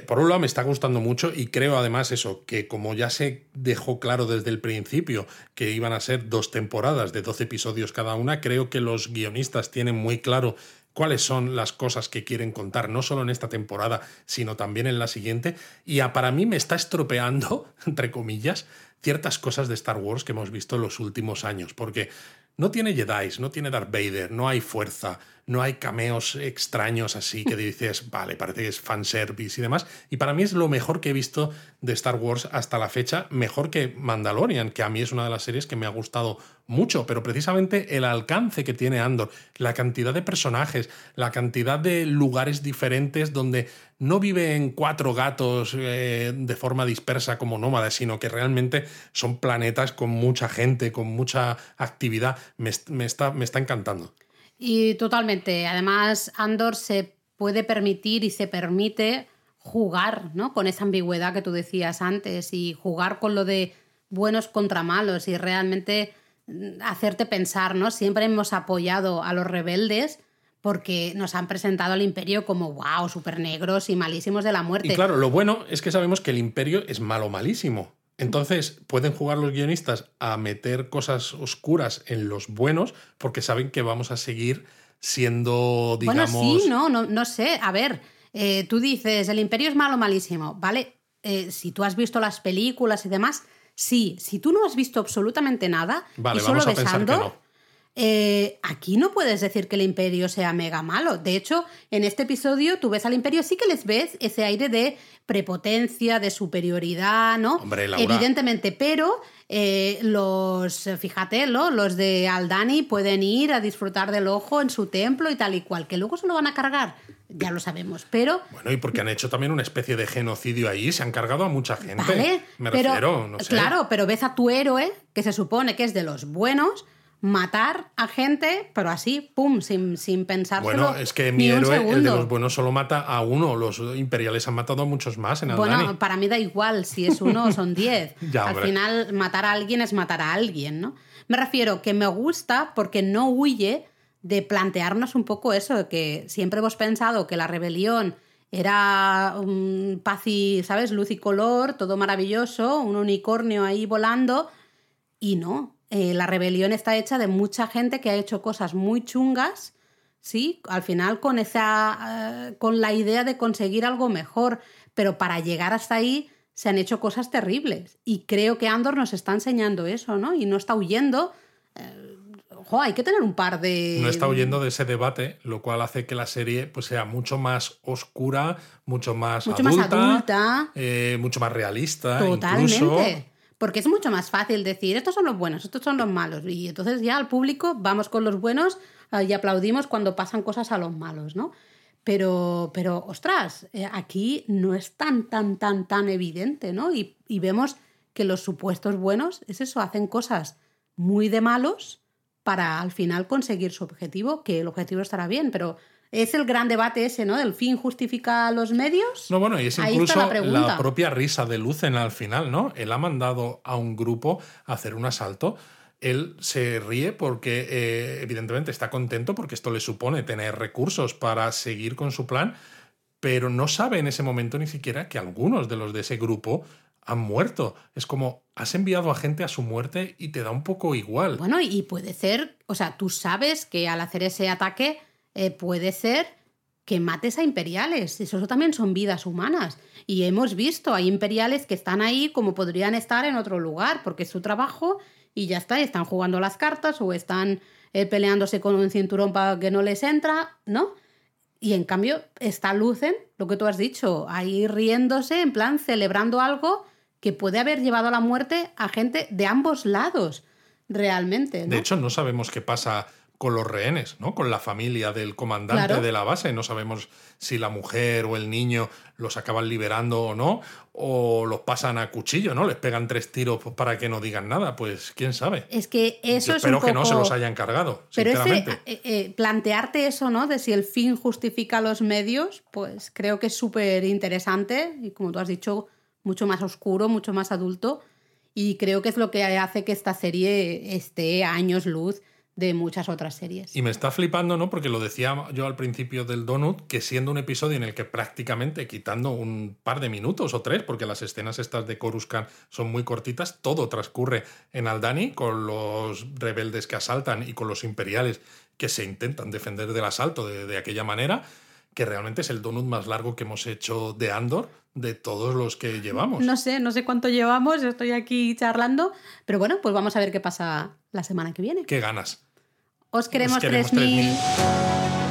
por un lado me está gustando mucho y creo además eso, que como ya se dejó claro desde el principio que iban a ser dos temporadas de 12 episodios cada una, creo que los guionistas tienen muy claro cuáles son las cosas que quieren contar, no solo en esta temporada, sino también en la siguiente. Y para mí me está estropeando, entre comillas, ciertas cosas de Star Wars que hemos visto en los últimos años, porque no tiene Jedi, no tiene Darth Vader, no hay fuerza, no hay cameos extraños así que dices, vale, parece que es fanservice y demás. Y para mí es lo mejor que he visto de Star Wars hasta la fecha, mejor que Mandalorian, que a mí es una de las series que me ha gustado mucho, pero precisamente el alcance que tiene Andor, la cantidad de personajes, la cantidad de lugares diferentes donde no viven cuatro gatos eh, de forma dispersa como nómadas, sino que realmente son planetas con mucha gente, con mucha actividad, me, está, me está encantando. Y totalmente. Además, Andor se puede permitir y se permite jugar ¿no? con esa ambigüedad que tú decías antes y jugar con lo de buenos contra malos y realmente mm, hacerte pensar, ¿no? Siempre hemos apoyado a los rebeldes porque nos han presentado al imperio como, wow, súper negros y malísimos de la muerte. Y claro, lo bueno es que sabemos que el imperio es malo malísimo. Entonces pueden jugar los guionistas a meter cosas oscuras en los buenos porque saben que vamos a seguir siendo, digamos... Bueno, sí, no, no, sé. A ver, eh, tú dices, el imperio es malo, malísimo, ¿vale? Eh, si tú has visto las películas y demás, sí. Si tú no has visto absolutamente nada vale, y solo vamos a pensar que no. Eh, aquí no puedes decir que el imperio sea mega malo. De hecho, en este episodio tú ves al imperio, sí que les ves ese aire de prepotencia, de superioridad, ¿no? Evidentemente, pero eh, los, fíjate, los de Aldani pueden ir a disfrutar del ojo en su templo y tal y cual, que luego se lo van a cargar, ya lo sabemos, pero... Bueno, y porque han hecho también una especie de genocidio ahí, se han cargado a mucha gente. Me refiero, no sé. Claro, pero ves a tu héroe, que se supone que es de los buenos, matar a gente, pero así, pum, sin, sin pensárselo. Bueno, es que mi héroe, el de los buenos, solo mata a uno. Los imperiales han matado a muchos más en Bueno, para mí da igual si es uno o son diez. Al final, matar a alguien es matar a alguien, ¿no? Me refiero que me gusta porque no huye de plantearnos un poco eso, de que siempre hemos pensado que la rebelión era un paz y, ¿sabes? Luz y color, todo maravilloso, un unicornio ahí volando, y no, eh, la rebelión está hecha de mucha gente que ha hecho cosas muy chungas, ¿sí? Al final con, esa, eh, con la idea de conseguir algo mejor, pero para llegar hasta ahí se han hecho cosas terribles. Y creo que Andor nos está enseñando eso, ¿no? Y no está huyendo. Eh, hay que tener un par de. No está huyendo de ese debate, lo cual hace que la serie pues, sea mucho más oscura, mucho más mucho más adulta, mucho más realista. Totalmente. Porque es mucho más fácil decir, estos son los buenos, estos son los malos. Y entonces ya al público vamos con los buenos eh, y aplaudimos cuando pasan cosas a los malos, ¿no? Pero, pero ostras, eh, aquí no es tan, tan, tan, tan evidente, ¿no? Y, y vemos que los supuestos buenos es eso, hacen cosas muy de malos para al final conseguir su objetivo, que el objetivo estará bien, pero es el gran debate ese, ¿no? ¿El fin justifica los medios? No, bueno, y es incluso la, propia risa de Lucen al final, ¿no? Él ha mandado a un grupo a hacer un asalto. Él se ríe porque, eh, evidentemente, está contento porque esto le supone tener recursos para seguir con su plan, pero no sabe en ese momento ni siquiera que algunos de los de ese grupo han muerto. Es como, has enviado a gente a su muerte y te da un poco igual. Bueno, y puede ser, o sea, tú sabes que al hacer ese ataque eh, puede ser que mates a imperiales. Eso también son vidas humanas. Y hemos visto, hay imperiales que están ahí como podrían estar en otro lugar, porque es su trabajo y ya está, están jugando las cartas o están eh, peleándose con un cinturón para que no les entra, ¿no? Y en cambio está Lucen, lo que tú has dicho, ahí riéndose, en plan celebrando algo que puede haber llevado a la muerte a gente de ambos lados, realmente. De hecho, no sabemos qué pasa con los rehenes, ¿no? Con la familia del comandante de la base. No sabemos si la mujer o el niño los acaban liberando o no, o los pasan a cuchillo, ¿no? Les pegan tres tiros para que no digan nada. Pues quién sabe. Es que eso es un poco... que no se los hayan cargado. Pero ese, eh, eh, plantearte eso, ¿no? De si el fin justifica los medios, pues creo que es súper interesante y como tú has dicho, mucho más oscuro, mucho más adulto. Y creo que es lo que hace que esta serie esté a años luz de muchas otras series. Y me está flipando, ¿no? Porque lo decía yo al principio del Donut, que siendo un episodio en el que prácticamente quitando un par de minutos o tres, porque las escenas estas de Coruscant son muy cortitas, todo transcurre en Aldani con los rebeldes que asaltan y con los imperiales que se intentan defender del asalto de, de aquella manera, que realmente es el donut más largo que hemos hecho de Andor de todos los que llevamos. No sé, no sé cuánto llevamos, estoy aquí charlando, pero bueno, pues vamos a ver qué pasa la semana que viene. ¿Qué ganas? Os queremos, Os queremos 3.000.